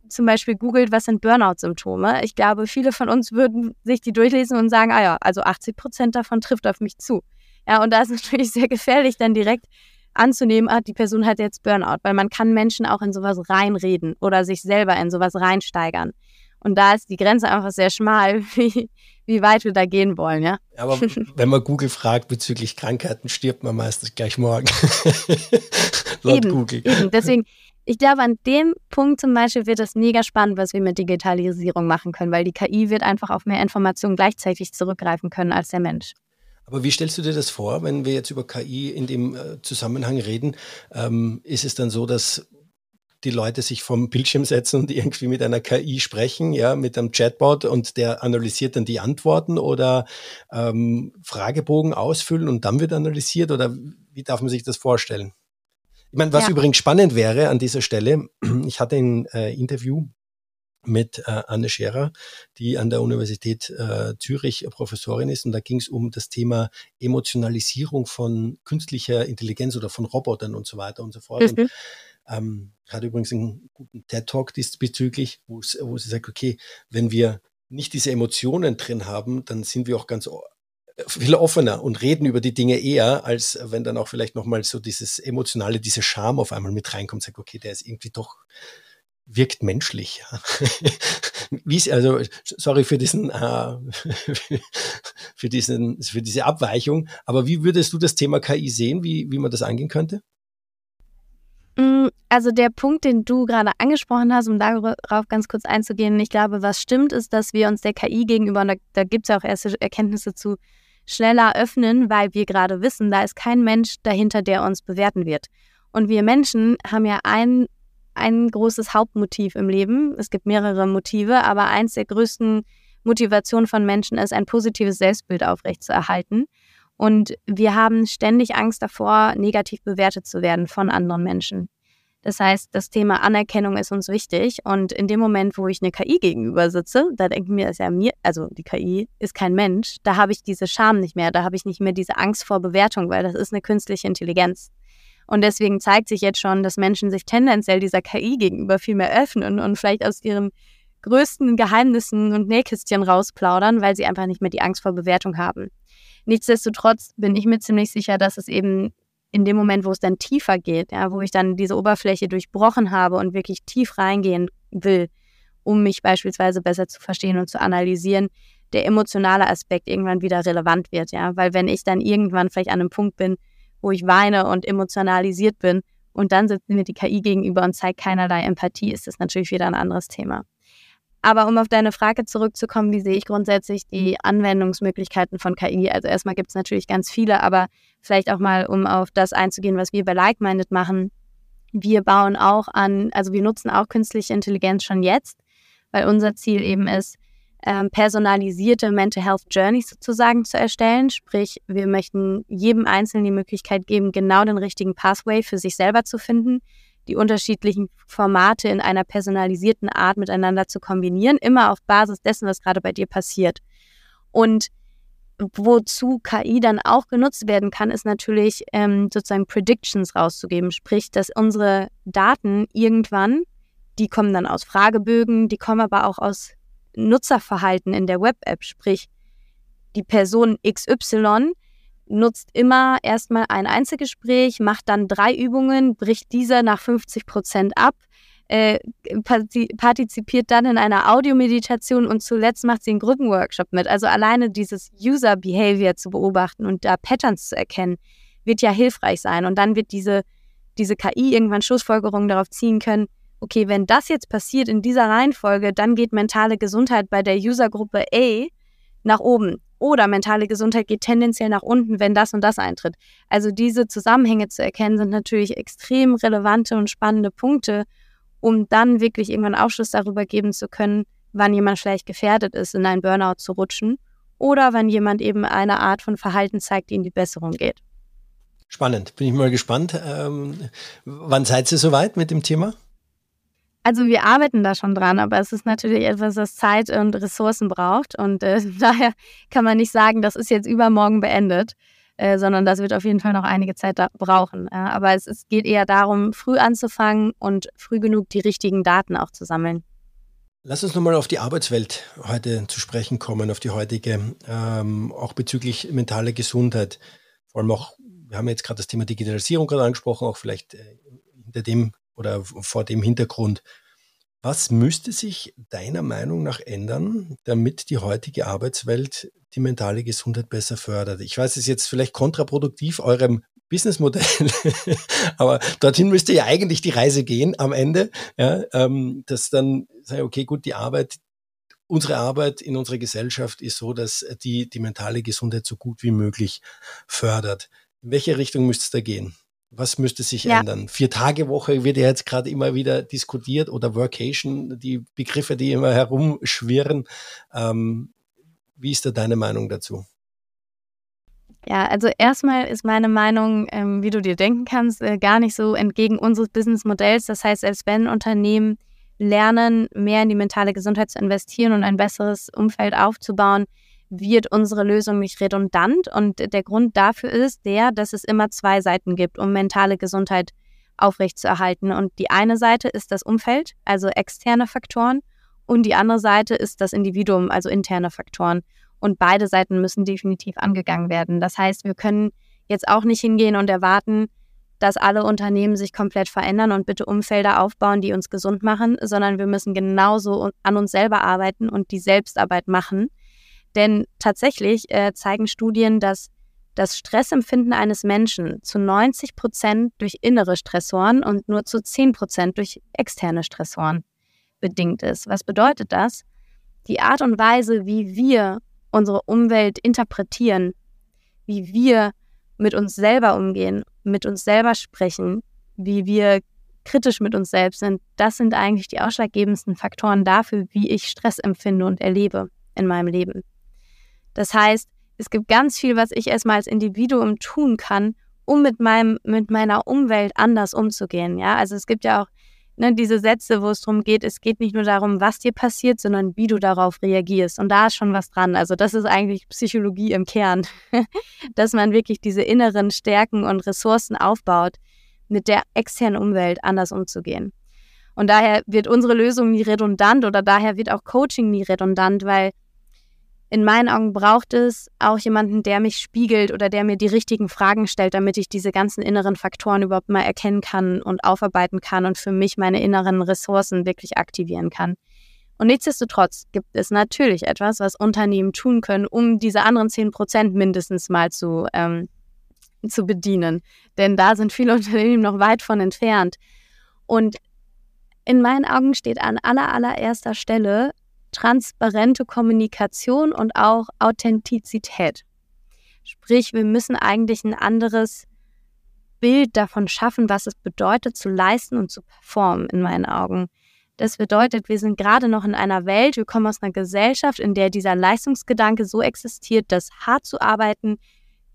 zum Beispiel googelt, was sind Burnout-Symptome, ich glaube, viele von uns würden sich die durchlesen und sagen, ah ja, also 80 Prozent davon trifft auf mich zu. Ja, und da ist es natürlich sehr gefährlich, dann direkt anzunehmen, ah, die Person hat jetzt Burnout, weil man kann Menschen auch in sowas reinreden oder sich selber in sowas reinsteigern. Und da ist die Grenze einfach sehr schmal, wie, wie weit wir da gehen wollen, ja. Aber wenn man Google fragt bezüglich Krankheiten, stirbt man meistens gleich morgen. Laut eben, Google. Eben. Deswegen, ich glaube, an dem Punkt zum Beispiel wird es mega spannend, was wir mit Digitalisierung machen können, weil die KI wird einfach auf mehr Informationen gleichzeitig zurückgreifen können als der Mensch. Aber wie stellst du dir das vor, wenn wir jetzt über KI in dem äh, Zusammenhang reden? Ähm, ist es dann so, dass die Leute sich vom Bildschirm setzen und irgendwie mit einer KI sprechen, ja, mit einem Chatbot und der analysiert dann die Antworten oder ähm, Fragebogen ausfüllen und dann wird analysiert oder wie darf man sich das vorstellen? Ich meine, was ja. übrigens spannend wäre an dieser Stelle, ich hatte ein äh, Interview mit äh, Anne Scherer, die an der Universität äh, Zürich Professorin ist. Und da ging es um das Thema Emotionalisierung von künstlicher Intelligenz oder von Robotern und so weiter und so fort. Mhm. Und ähm, hat übrigens einen guten TED-Talk diesbezüglich, wo sie sagt, okay, wenn wir nicht diese Emotionen drin haben, dann sind wir auch ganz viel offener und reden über die Dinge eher, als wenn dann auch vielleicht nochmal so dieses emotionale, diese Scham auf einmal mit reinkommt, sagt, okay, der ist irgendwie doch, wirkt menschlich. Wie also, sorry für diesen, äh, für diesen, für diese Abweichung, aber wie würdest du das Thema KI sehen, wie, wie man das angehen könnte? Mm, also der Punkt, den du gerade angesprochen hast, um darauf ganz kurz einzugehen, ich glaube, was stimmt, ist, dass wir uns der KI gegenüber, und da, da gibt es ja auch erste Erkenntnisse zu, schneller öffnen, weil wir gerade wissen, da ist kein Mensch dahinter, der uns bewerten wird. Und wir Menschen haben ja ein, ein großes Hauptmotiv im Leben. Es gibt mehrere Motive, aber eins der größten Motivation von Menschen ist, ein positives Selbstbild aufrechtzuerhalten. Und wir haben ständig Angst davor, negativ bewertet zu werden von anderen Menschen. Das heißt, das Thema Anerkennung ist uns wichtig. Und in dem Moment, wo ich eine KI gegenüber sitze, da denken wir, ist ja mir, also die KI ist kein Mensch, da habe ich diese Scham nicht mehr, da habe ich nicht mehr diese Angst vor Bewertung, weil das ist eine künstliche Intelligenz. Und deswegen zeigt sich jetzt schon, dass Menschen sich tendenziell dieser KI gegenüber viel mehr öffnen und vielleicht aus ihren größten Geheimnissen und Nähkistchen rausplaudern, weil sie einfach nicht mehr die Angst vor Bewertung haben. Nichtsdestotrotz bin ich mir ziemlich sicher, dass es eben in dem Moment, wo es dann tiefer geht, ja, wo ich dann diese Oberfläche durchbrochen habe und wirklich tief reingehen will, um mich beispielsweise besser zu verstehen und zu analysieren, der emotionale Aspekt irgendwann wieder relevant wird, ja, weil wenn ich dann irgendwann vielleicht an einem Punkt bin, wo ich weine und emotionalisiert bin und dann sitzt mir die KI gegenüber und zeigt keinerlei Empathie, ist das natürlich wieder ein anderes Thema. Aber um auf deine Frage zurückzukommen, wie sehe ich grundsätzlich die mhm. Anwendungsmöglichkeiten von KI? Also erstmal gibt es natürlich ganz viele, aber vielleicht auch mal, um auf das einzugehen, was wir bei Like-Minded machen. Wir bauen auch an, also wir nutzen auch künstliche Intelligenz schon jetzt, weil unser Ziel eben ist, ähm, personalisierte Mental Health Journeys sozusagen zu erstellen. Sprich, wir möchten jedem Einzelnen die Möglichkeit geben, genau den richtigen Pathway für sich selber zu finden die unterschiedlichen Formate in einer personalisierten Art miteinander zu kombinieren, immer auf Basis dessen, was gerade bei dir passiert. Und wozu KI dann auch genutzt werden kann, ist natürlich ähm, sozusagen Predictions rauszugeben, sprich, dass unsere Daten irgendwann, die kommen dann aus Fragebögen, die kommen aber auch aus Nutzerverhalten in der Web-App, sprich, die Person XY nutzt immer erstmal ein Einzelgespräch, macht dann drei Übungen, bricht diese nach 50 Prozent ab, äh, partizipiert dann in einer Audiomeditation und zuletzt macht sie einen Gruppenworkshop mit. Also alleine dieses User Behavior zu beobachten und da Patterns zu erkennen, wird ja hilfreich sein. Und dann wird diese, diese KI irgendwann Schlussfolgerungen darauf ziehen können, okay, wenn das jetzt passiert in dieser Reihenfolge, dann geht mentale Gesundheit bei der Usergruppe A nach oben. Oder mentale Gesundheit geht tendenziell nach unten, wenn das und das eintritt. Also diese Zusammenhänge zu erkennen, sind natürlich extrem relevante und spannende Punkte, um dann wirklich irgendwann Aufschluss darüber geben zu können, wann jemand vielleicht gefährdet ist, in einen Burnout zu rutschen oder wann jemand eben eine Art von Verhalten zeigt, die in die Besserung geht. Spannend, bin ich mal gespannt. Ähm, wann seid ihr soweit mit dem Thema? Also wir arbeiten da schon dran, aber es ist natürlich etwas, das Zeit und Ressourcen braucht. Und äh, daher kann man nicht sagen, das ist jetzt übermorgen beendet, äh, sondern das wird auf jeden Fall noch einige Zeit brauchen. Ja, aber es, es geht eher darum, früh anzufangen und früh genug die richtigen Daten auch zu sammeln. Lass uns nochmal auf die Arbeitswelt heute zu sprechen kommen, auf die heutige, ähm, auch bezüglich mentale Gesundheit. Vor allem auch, wir haben jetzt gerade das Thema Digitalisierung gerade angesprochen, auch vielleicht äh, hinter dem oder vor dem Hintergrund. Was müsste sich deiner Meinung nach ändern, damit die heutige Arbeitswelt die mentale Gesundheit besser fördert? Ich weiß, es ist jetzt vielleicht kontraproduktiv eurem Businessmodell, aber dorthin müsste ja eigentlich die Reise gehen am Ende, ja, ähm, dass dann sei okay, gut, die Arbeit, unsere Arbeit in unserer Gesellschaft ist so, dass die die mentale Gesundheit so gut wie möglich fördert. In welche Richtung müsste es da gehen? Was müsste sich ja. ändern? Vier-Tage-Woche wird ja jetzt gerade immer wieder diskutiert oder Workation, die Begriffe, die immer herumschwirren. Ähm, wie ist da deine Meinung dazu? Ja, also erstmal ist meine Meinung, ähm, wie du dir denken kannst, äh, gar nicht so entgegen unseres Businessmodells. Das heißt, als wenn Unternehmen lernen, mehr in die mentale Gesundheit zu investieren und ein besseres Umfeld aufzubauen, wird unsere Lösung nicht redundant. Und der Grund dafür ist der, dass es immer zwei Seiten gibt, um mentale Gesundheit aufrechtzuerhalten. Und die eine Seite ist das Umfeld, also externe Faktoren, und die andere Seite ist das Individuum, also interne Faktoren. Und beide Seiten müssen definitiv angegangen werden. Das heißt, wir können jetzt auch nicht hingehen und erwarten, dass alle Unternehmen sich komplett verändern und bitte Umfelder aufbauen, die uns gesund machen, sondern wir müssen genauso an uns selber arbeiten und die Selbstarbeit machen, denn tatsächlich äh, zeigen Studien, dass das Stressempfinden eines Menschen zu 90 Prozent durch innere Stressoren und nur zu 10 Prozent durch externe Stressoren bedingt ist. Was bedeutet das? Die Art und Weise, wie wir unsere Umwelt interpretieren, wie wir mit uns selber umgehen, mit uns selber sprechen, wie wir kritisch mit uns selbst sind, das sind eigentlich die ausschlaggebendsten Faktoren dafür, wie ich Stress empfinde und erlebe. in meinem Leben. Das heißt, es gibt ganz viel, was ich erstmal als Individuum tun kann, um mit meinem, mit meiner Umwelt anders umzugehen. Ja, also es gibt ja auch ne, diese Sätze, wo es darum geht, es geht nicht nur darum, was dir passiert, sondern wie du darauf reagierst. Und da ist schon was dran. Also das ist eigentlich Psychologie im Kern, dass man wirklich diese inneren Stärken und Ressourcen aufbaut, mit der externen Umwelt anders umzugehen. Und daher wird unsere Lösung nie redundant oder daher wird auch Coaching nie redundant, weil in meinen Augen braucht es auch jemanden, der mich spiegelt oder der mir die richtigen Fragen stellt, damit ich diese ganzen inneren Faktoren überhaupt mal erkennen kann und aufarbeiten kann und für mich meine inneren Ressourcen wirklich aktivieren kann. Und nichtsdestotrotz gibt es natürlich etwas, was Unternehmen tun können, um diese anderen 10 Prozent mindestens mal zu, ähm, zu bedienen. Denn da sind viele Unternehmen noch weit von entfernt. Und in meinen Augen steht an aller, allererster Stelle transparente Kommunikation und auch Authentizität. Sprich, wir müssen eigentlich ein anderes Bild davon schaffen, was es bedeutet zu leisten und zu performen, in meinen Augen. Das bedeutet, wir sind gerade noch in einer Welt, wir kommen aus einer Gesellschaft, in der dieser Leistungsgedanke so existiert, dass hart zu arbeiten,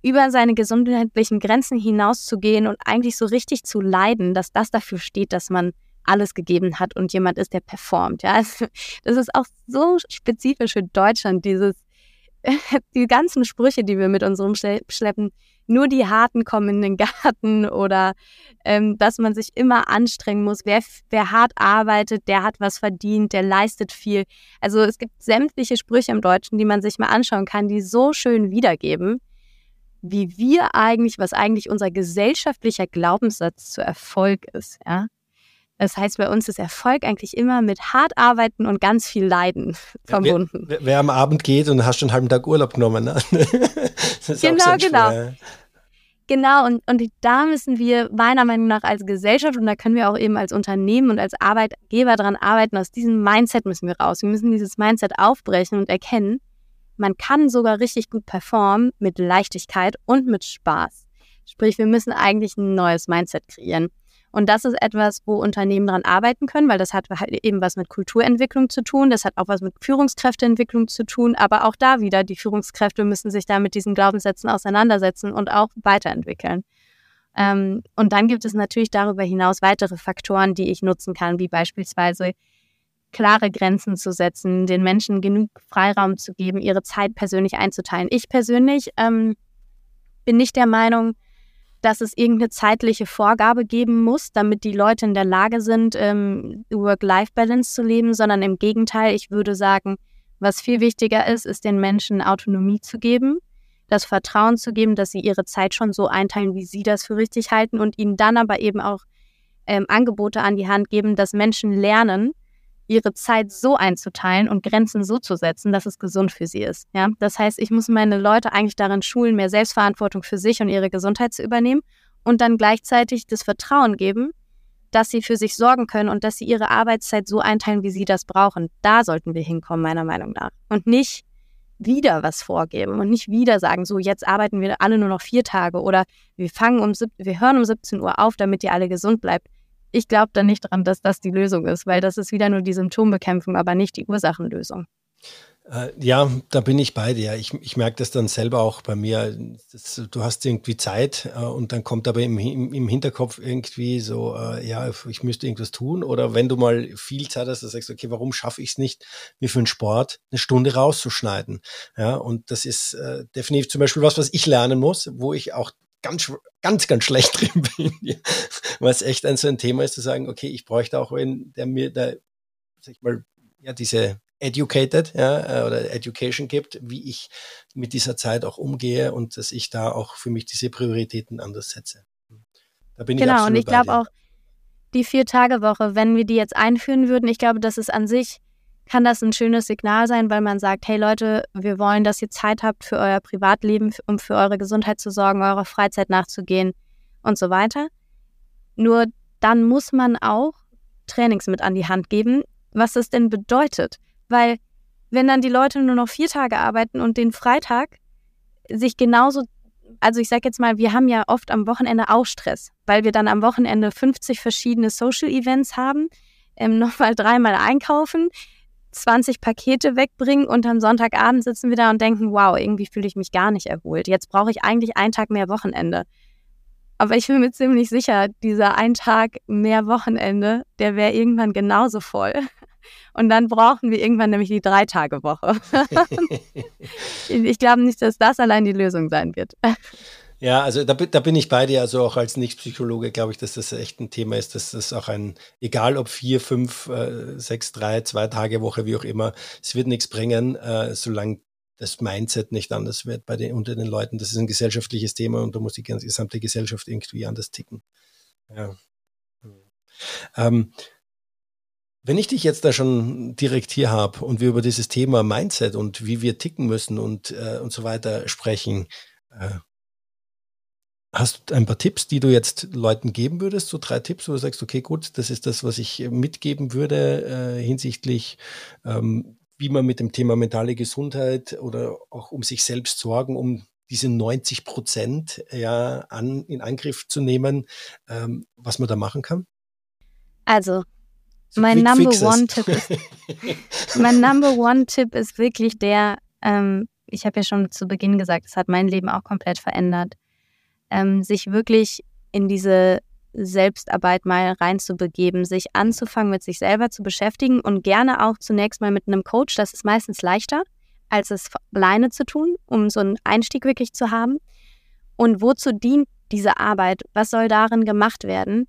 über seine gesundheitlichen Grenzen hinauszugehen und eigentlich so richtig zu leiden, dass das dafür steht, dass man alles gegeben hat und jemand ist, der performt. Ja, also, das ist auch so spezifisch für Deutschland, dieses, die ganzen Sprüche, die wir mit uns rumschleppen, nur die Harten kommen in den Garten oder ähm, dass man sich immer anstrengen muss. Wer, wer hart arbeitet, der hat was verdient, der leistet viel. Also es gibt sämtliche Sprüche im Deutschen, die man sich mal anschauen kann, die so schön wiedergeben, wie wir eigentlich, was eigentlich unser gesellschaftlicher Glaubenssatz zu Erfolg ist. Ja? Das heißt, bei uns ist Erfolg eigentlich immer mit hart arbeiten und ganz viel Leiden verbunden. Wer, wer am Abend geht und hast schon einen halben Tag Urlaub genommen. Ne? genau, genau. Genau, und, und da müssen wir meiner Meinung nach als Gesellschaft und da können wir auch eben als Unternehmen und als Arbeitgeber daran arbeiten, aus diesem Mindset müssen wir raus. Wir müssen dieses Mindset aufbrechen und erkennen, man kann sogar richtig gut performen mit Leichtigkeit und mit Spaß. Sprich, wir müssen eigentlich ein neues Mindset kreieren. Und das ist etwas, wo Unternehmen daran arbeiten können, weil das hat halt eben was mit Kulturentwicklung zu tun, das hat auch was mit Führungskräfteentwicklung zu tun, aber auch da wieder, die Führungskräfte müssen sich da mit diesen Glaubenssätzen auseinandersetzen und auch weiterentwickeln. Ähm, und dann gibt es natürlich darüber hinaus weitere Faktoren, die ich nutzen kann, wie beispielsweise klare Grenzen zu setzen, den Menschen genug Freiraum zu geben, ihre Zeit persönlich einzuteilen. Ich persönlich ähm, bin nicht der Meinung, dass es irgendeine zeitliche Vorgabe geben muss, damit die Leute in der Lage sind, ähm, Work-Life-Balance zu leben, sondern im Gegenteil, ich würde sagen, was viel wichtiger ist, ist den Menschen Autonomie zu geben, das Vertrauen zu geben, dass sie ihre Zeit schon so einteilen, wie sie das für richtig halten und ihnen dann aber eben auch ähm, Angebote an die Hand geben, dass Menschen lernen, ihre Zeit so einzuteilen und Grenzen so zu setzen, dass es gesund für sie ist. Ja? Das heißt, ich muss meine Leute eigentlich darin schulen, mehr Selbstverantwortung für sich und ihre Gesundheit zu übernehmen und dann gleichzeitig das Vertrauen geben, dass sie für sich sorgen können und dass sie ihre Arbeitszeit so einteilen, wie sie das brauchen. Da sollten wir hinkommen, meiner Meinung nach. Und nicht wieder was vorgeben und nicht wieder sagen, so jetzt arbeiten wir alle nur noch vier Tage oder wir fangen um, wir hören um 17 Uhr auf, damit ihr alle gesund bleibt ich glaube da nicht dran, dass das die Lösung ist, weil das ist wieder nur die Symptombekämpfung, aber nicht die Ursachenlösung. Äh, ja, da bin ich bei dir. Ich, ich merke das dann selber auch bei mir. Das, du hast irgendwie Zeit äh, und dann kommt aber im, im, im Hinterkopf irgendwie so, äh, ja, ich müsste irgendwas tun. Oder wenn du mal viel Zeit hast, dann sagst du, okay, warum schaffe ich es nicht, wie für einen Sport eine Stunde rauszuschneiden? Ja, und das ist äh, definitiv zum Beispiel was, was ich lernen muss, wo ich auch ganz, ganz, ganz schlecht drin bin, ja. was echt ein so ein Thema ist, zu sagen, okay, ich bräuchte auch einen, der mir da, sag ich mal, ja, diese educated, ja, äh, oder Education gibt, wie ich mit dieser Zeit auch umgehe und dass ich da auch für mich diese Prioritäten anders setze. Da bin genau, ich und ich glaube auch, die Vier-Tage-Woche, wenn wir die jetzt einführen würden, ich glaube, das ist an sich kann das ein schönes Signal sein, weil man sagt, hey Leute, wir wollen, dass ihr Zeit habt für euer Privatleben, um für eure Gesundheit zu sorgen, eurer Freizeit nachzugehen und so weiter. Nur dann muss man auch Trainings mit an die Hand geben, was das denn bedeutet. Weil wenn dann die Leute nur noch vier Tage arbeiten und den Freitag sich genauso, also ich sage jetzt mal, wir haben ja oft am Wochenende auch Stress, weil wir dann am Wochenende 50 verschiedene Social Events haben, ähm, nochmal dreimal einkaufen, 20 Pakete wegbringen und am Sonntagabend sitzen wir da und denken, wow, irgendwie fühle ich mich gar nicht erholt. Jetzt brauche ich eigentlich einen Tag mehr Wochenende. Aber ich bin mir ziemlich sicher, dieser ein Tag mehr Wochenende, der wäre irgendwann genauso voll. Und dann brauchen wir irgendwann nämlich die Drei-Tage-Woche. ich glaube nicht, dass das allein die Lösung sein wird. Ja, also da, da, bin ich bei dir. Also auch als Nicht-Psychologe glaube ich, dass das echt ein Thema ist, dass das auch ein, egal ob vier, fünf, äh, sechs, drei, zwei Tage Woche, wie auch immer, es wird nichts bringen, äh, solange das Mindset nicht anders wird bei den, unter den Leuten. Das ist ein gesellschaftliches Thema und da muss die ganze, gesamte Gesellschaft irgendwie anders ticken. Ja. Ähm, wenn ich dich jetzt da schon direkt hier habe und wir über dieses Thema Mindset und wie wir ticken müssen und, äh, und so weiter sprechen, äh, Hast du ein paar Tipps, die du jetzt Leuten geben würdest? So drei Tipps, wo du sagst, okay, gut, das ist das, was ich mitgeben würde äh, hinsichtlich, ähm, wie man mit dem Thema mentale Gesundheit oder auch um sich selbst sorgen, um diese 90 Prozent ja an, in Angriff zu nehmen, ähm, was man da machen kann? Also, so mein Number One Tipp ist, mein Number One Tipp ist wirklich der, ähm, ich habe ja schon zu Beginn gesagt, es hat mein Leben auch komplett verändert ähm, sich wirklich in diese Selbstarbeit mal reinzubegeben, sich anzufangen, mit sich selber zu beschäftigen und gerne auch zunächst mal mit einem Coach. Das ist meistens leichter, als es alleine zu tun, um so einen Einstieg wirklich zu haben. Und wozu dient diese Arbeit? Was soll darin gemacht werden?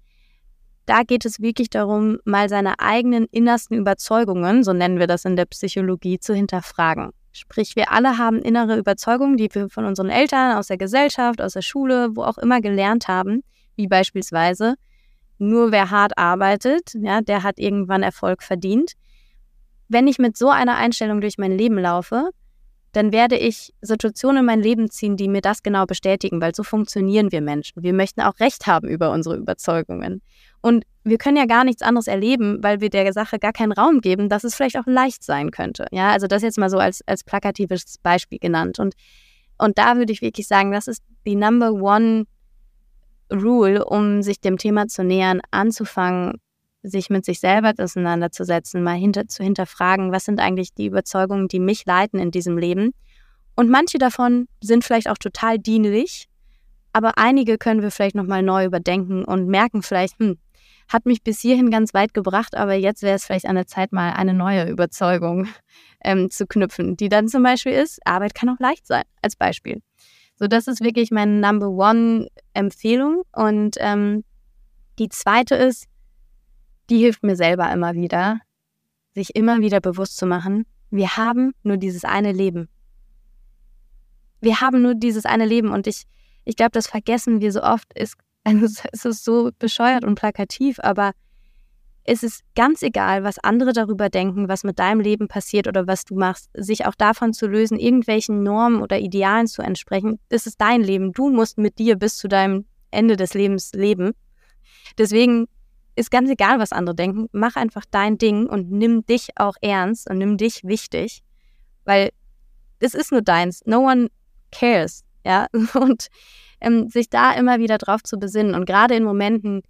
Da geht es wirklich darum, mal seine eigenen innersten Überzeugungen, so nennen wir das in der Psychologie, zu hinterfragen. Sprich, wir alle haben innere Überzeugungen, die wir von unseren Eltern, aus der Gesellschaft, aus der Schule, wo auch immer gelernt haben, wie beispielsweise, nur wer hart arbeitet, ja, der hat irgendwann Erfolg verdient. Wenn ich mit so einer Einstellung durch mein Leben laufe, dann werde ich Situationen in mein Leben ziehen, die mir das genau bestätigen, weil so funktionieren wir Menschen. Wir möchten auch Recht haben über unsere Überzeugungen. Und wir können ja gar nichts anderes erleben, weil wir der Sache gar keinen Raum geben, dass es vielleicht auch leicht sein könnte. Ja, also das jetzt mal so als, als plakatives Beispiel genannt. Und, und da würde ich wirklich sagen, das ist die Number One Rule, um sich dem Thema zu nähern, anzufangen, sich mit sich selber auseinanderzusetzen, mal hinter, zu hinterfragen, was sind eigentlich die Überzeugungen, die mich leiten in diesem Leben. Und manche davon sind vielleicht auch total dienlich, aber einige können wir vielleicht nochmal neu überdenken und merken vielleicht, hm, hat mich bis hierhin ganz weit gebracht, aber jetzt wäre es vielleicht an der Zeit, mal eine neue Überzeugung ähm, zu knüpfen, die dann zum Beispiel ist, Arbeit kann auch leicht sein, als Beispiel. So, das ist wirklich meine Number One Empfehlung. Und ähm, die zweite ist, die hilft mir selber immer wieder, sich immer wieder bewusst zu machen, wir haben nur dieses eine Leben. Wir haben nur dieses eine Leben und ich, ich glaube, das vergessen wir so oft, ist also es ist so bescheuert und plakativ, aber es ist ganz egal, was andere darüber denken, was mit deinem Leben passiert oder was du machst, sich auch davon zu lösen, irgendwelchen Normen oder Idealen zu entsprechen. Das ist dein Leben. Du musst mit dir bis zu deinem Ende des Lebens leben. Deswegen ist ganz egal, was andere denken. Mach einfach dein Ding und nimm dich auch ernst und nimm dich wichtig, weil es ist nur deins. No one cares. Ja, und ähm, sich da immer wieder drauf zu besinnen. Und gerade in Momenten,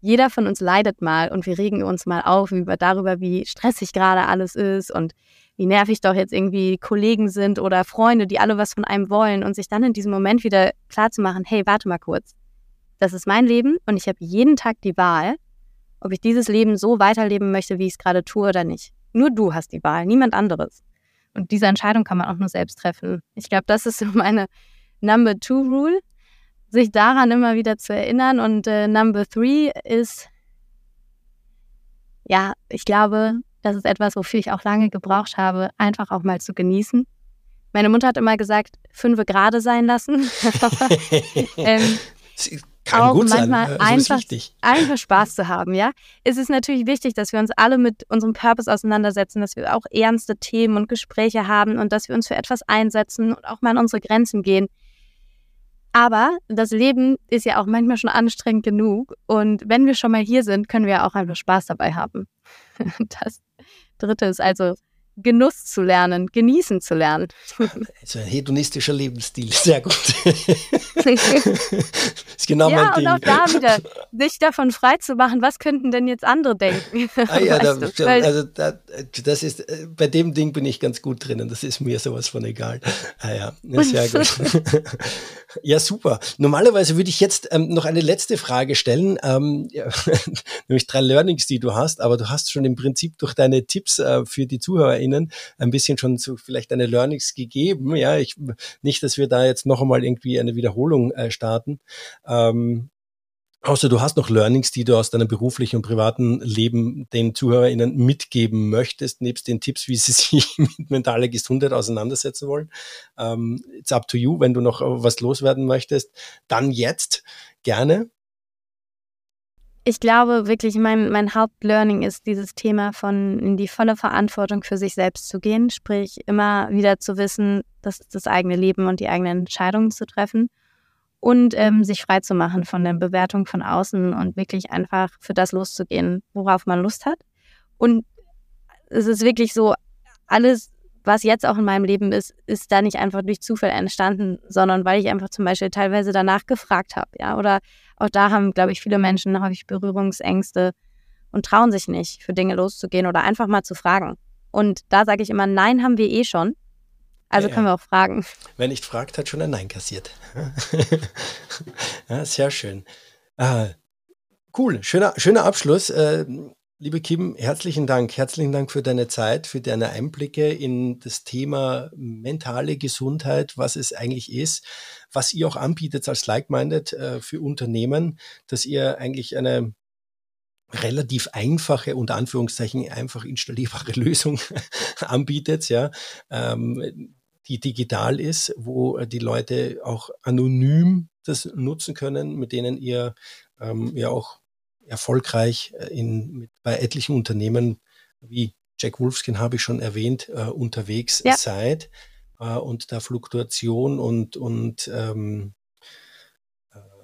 jeder von uns leidet mal und wir regen uns mal auf über darüber, wie stressig gerade alles ist und wie nervig doch jetzt irgendwie Kollegen sind oder Freunde, die alle was von einem wollen und sich dann in diesem Moment wieder klar zu machen, hey, warte mal kurz. Das ist mein Leben und ich habe jeden Tag die Wahl, ob ich dieses Leben so weiterleben möchte, wie ich es gerade tue oder nicht. Nur du hast die Wahl, niemand anderes. Und diese Entscheidung kann man auch nur selbst treffen. Ich glaube, das ist so meine Number Two Rule sich daran immer wieder zu erinnern. Und äh, Number Three ist, ja, ich glaube, das ist etwas, wofür ich auch lange gebraucht habe, einfach auch mal zu genießen. Meine Mutter hat immer gesagt, fünfe gerade sein lassen. ähm, kann auch gut manchmal sein. Also einfach, einfach Spaß zu haben, ja. Es ist natürlich wichtig, dass wir uns alle mit unserem Purpose auseinandersetzen, dass wir auch ernste Themen und Gespräche haben und dass wir uns für etwas einsetzen und auch mal an unsere Grenzen gehen. Aber das Leben ist ja auch manchmal schon anstrengend genug. Und wenn wir schon mal hier sind, können wir auch einfach Spaß dabei haben. Das dritte ist also Genuss zu lernen, genießen zu lernen. Also ein hedonistischer Lebensstil, sehr gut. ist genau ja, mein Ding. und auch da wieder, sich davon frei zu machen, was könnten denn jetzt andere denken? Ah, ja, da, also da, das ist, äh, bei dem Ding bin ich ganz gut drinnen, das ist mir sowas von egal. Ah ja, ja, sehr gut. ja, super. Normalerweise würde ich jetzt ähm, noch eine letzte Frage stellen, ähm, ja, nämlich drei Learnings, die du hast, aber du hast schon im Prinzip durch deine Tipps äh, für die ZuhörerInnen ein bisschen schon so vielleicht deine Learnings gegeben. Ja, ich, nicht, dass wir da jetzt noch einmal irgendwie eine Wiederholung äh, starten. Ähm, Außer du hast noch Learnings, die du aus deinem beruflichen und privaten Leben den ZuhörerInnen mitgeben möchtest, nebst den Tipps, wie sie sich mit mentaler Gesundheit auseinandersetzen wollen. Ähm, it's up to you, wenn du noch äh, was loswerden möchtest. Dann jetzt gerne. Ich glaube wirklich, mein, mein Hauptlearning ist dieses Thema von in die volle Verantwortung für sich selbst zu gehen, sprich immer wieder zu wissen, das ist das eigene Leben und die eigenen Entscheidungen zu treffen und ähm, sich frei zu machen von der Bewertung von außen und wirklich einfach für das loszugehen, worauf man Lust hat. Und es ist wirklich so, alles, was jetzt auch in meinem Leben ist, ist da nicht einfach durch Zufall entstanden, sondern weil ich einfach zum Beispiel teilweise danach gefragt habe, ja, oder auch da haben, glaube ich, viele Menschen häufig Berührungsängste und trauen sich nicht, für Dinge loszugehen oder einfach mal zu fragen. Und da sage ich immer, nein, haben wir eh schon. Also Ja, können wir auch fragen. Wer nicht fragt, hat schon ein Nein kassiert. ja, sehr schön. Ah, cool, schöner, schöner Abschluss. Äh, liebe Kim, herzlichen Dank. Herzlichen Dank für deine Zeit, für deine Einblicke in das Thema mentale Gesundheit, was es eigentlich ist, was ihr auch anbietet als Like-Minded äh, für Unternehmen, dass ihr eigentlich eine relativ einfache, unter Anführungszeichen einfach installierbare Lösung anbietet, ja, ähm, die digital ist, wo die Leute auch anonym das nutzen können, mit denen ihr ähm, ja auch erfolgreich äh, in, mit, bei etlichen Unternehmen wie Jack Wolfskin habe ich schon erwähnt, äh, unterwegs Ja. seid äh, und da Fluktuation und, und ähm,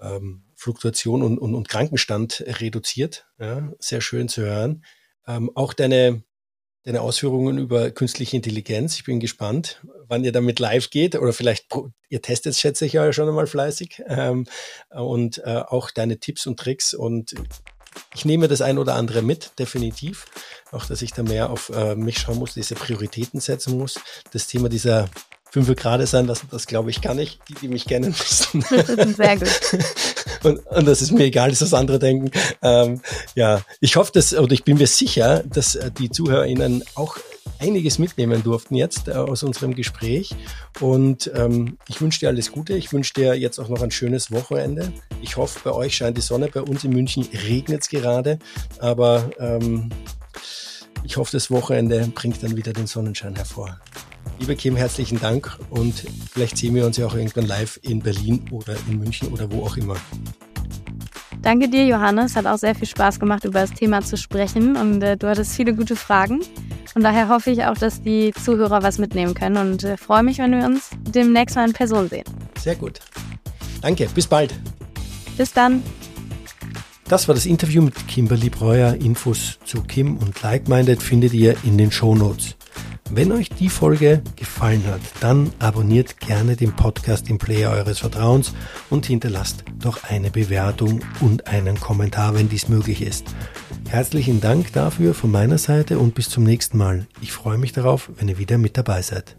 ähm, Fluktuation und, und, und Krankenstand reduziert. Ja, sehr schön zu hören. Ähm, auch deine, deine Ausführungen über künstliche Intelligenz. Ich bin gespannt, wann ihr damit live geht oder vielleicht ihr testet, schätze ich ja schon einmal fleißig. Ähm, und äh, auch deine Tipps und Tricks und ich nehme das ein oder andere mit, definitiv. Auch, dass ich da mehr auf äh, mich schauen muss, diese Prioritäten setzen muss. Das Thema dieser fünf Grade sein lassen, das glaube ich gar nicht. Die, die mich kennen müssen. Sehr gut. und, und das ist mir egal, was andere denken. Ähm, ja, ich hoffe, dass, oder ich bin mir sicher, dass äh, die ZuhörerInnen auch einiges mitnehmen durften jetzt äh, aus unserem Gespräch. Und ähm, ich wünsche dir alles Gute. Ich wünsche dir jetzt auch noch ein schönes Wochenende. Ich hoffe, bei euch scheint die Sonne. Bei uns in München regnet es gerade. Aber ähm, ich hoffe, das Wochenende bringt dann wieder den Sonnenschein hervor. Liebe Kim, herzlichen Dank und vielleicht sehen wir uns ja auch irgendwann live in Berlin oder in München oder wo auch immer. Danke dir, Johannes. Hat auch sehr viel Spaß gemacht, über das Thema zu sprechen. Und äh, du hattest viele gute Fragen. Und daher hoffe ich auch, dass die Zuhörer was mitnehmen können. Und äh, freue mich, wenn wir uns demnächst mal in Person sehen. Sehr gut. Danke, bis bald. Bis dann. Das war das Interview mit Kimberly Breuer. Infos zu Kim und Like-Minded findet ihr in den Show Notes. Wenn euch die Folge gefallen hat, dann abonniert gerne den Podcast im Player eures Vertrauens und hinterlasst doch eine Bewertung und einen Kommentar, wenn dies möglich ist. Herzlichen Dank dafür von meiner Seite und bis zum nächsten Mal. Ich freue mich darauf, wenn ihr wieder mit dabei seid.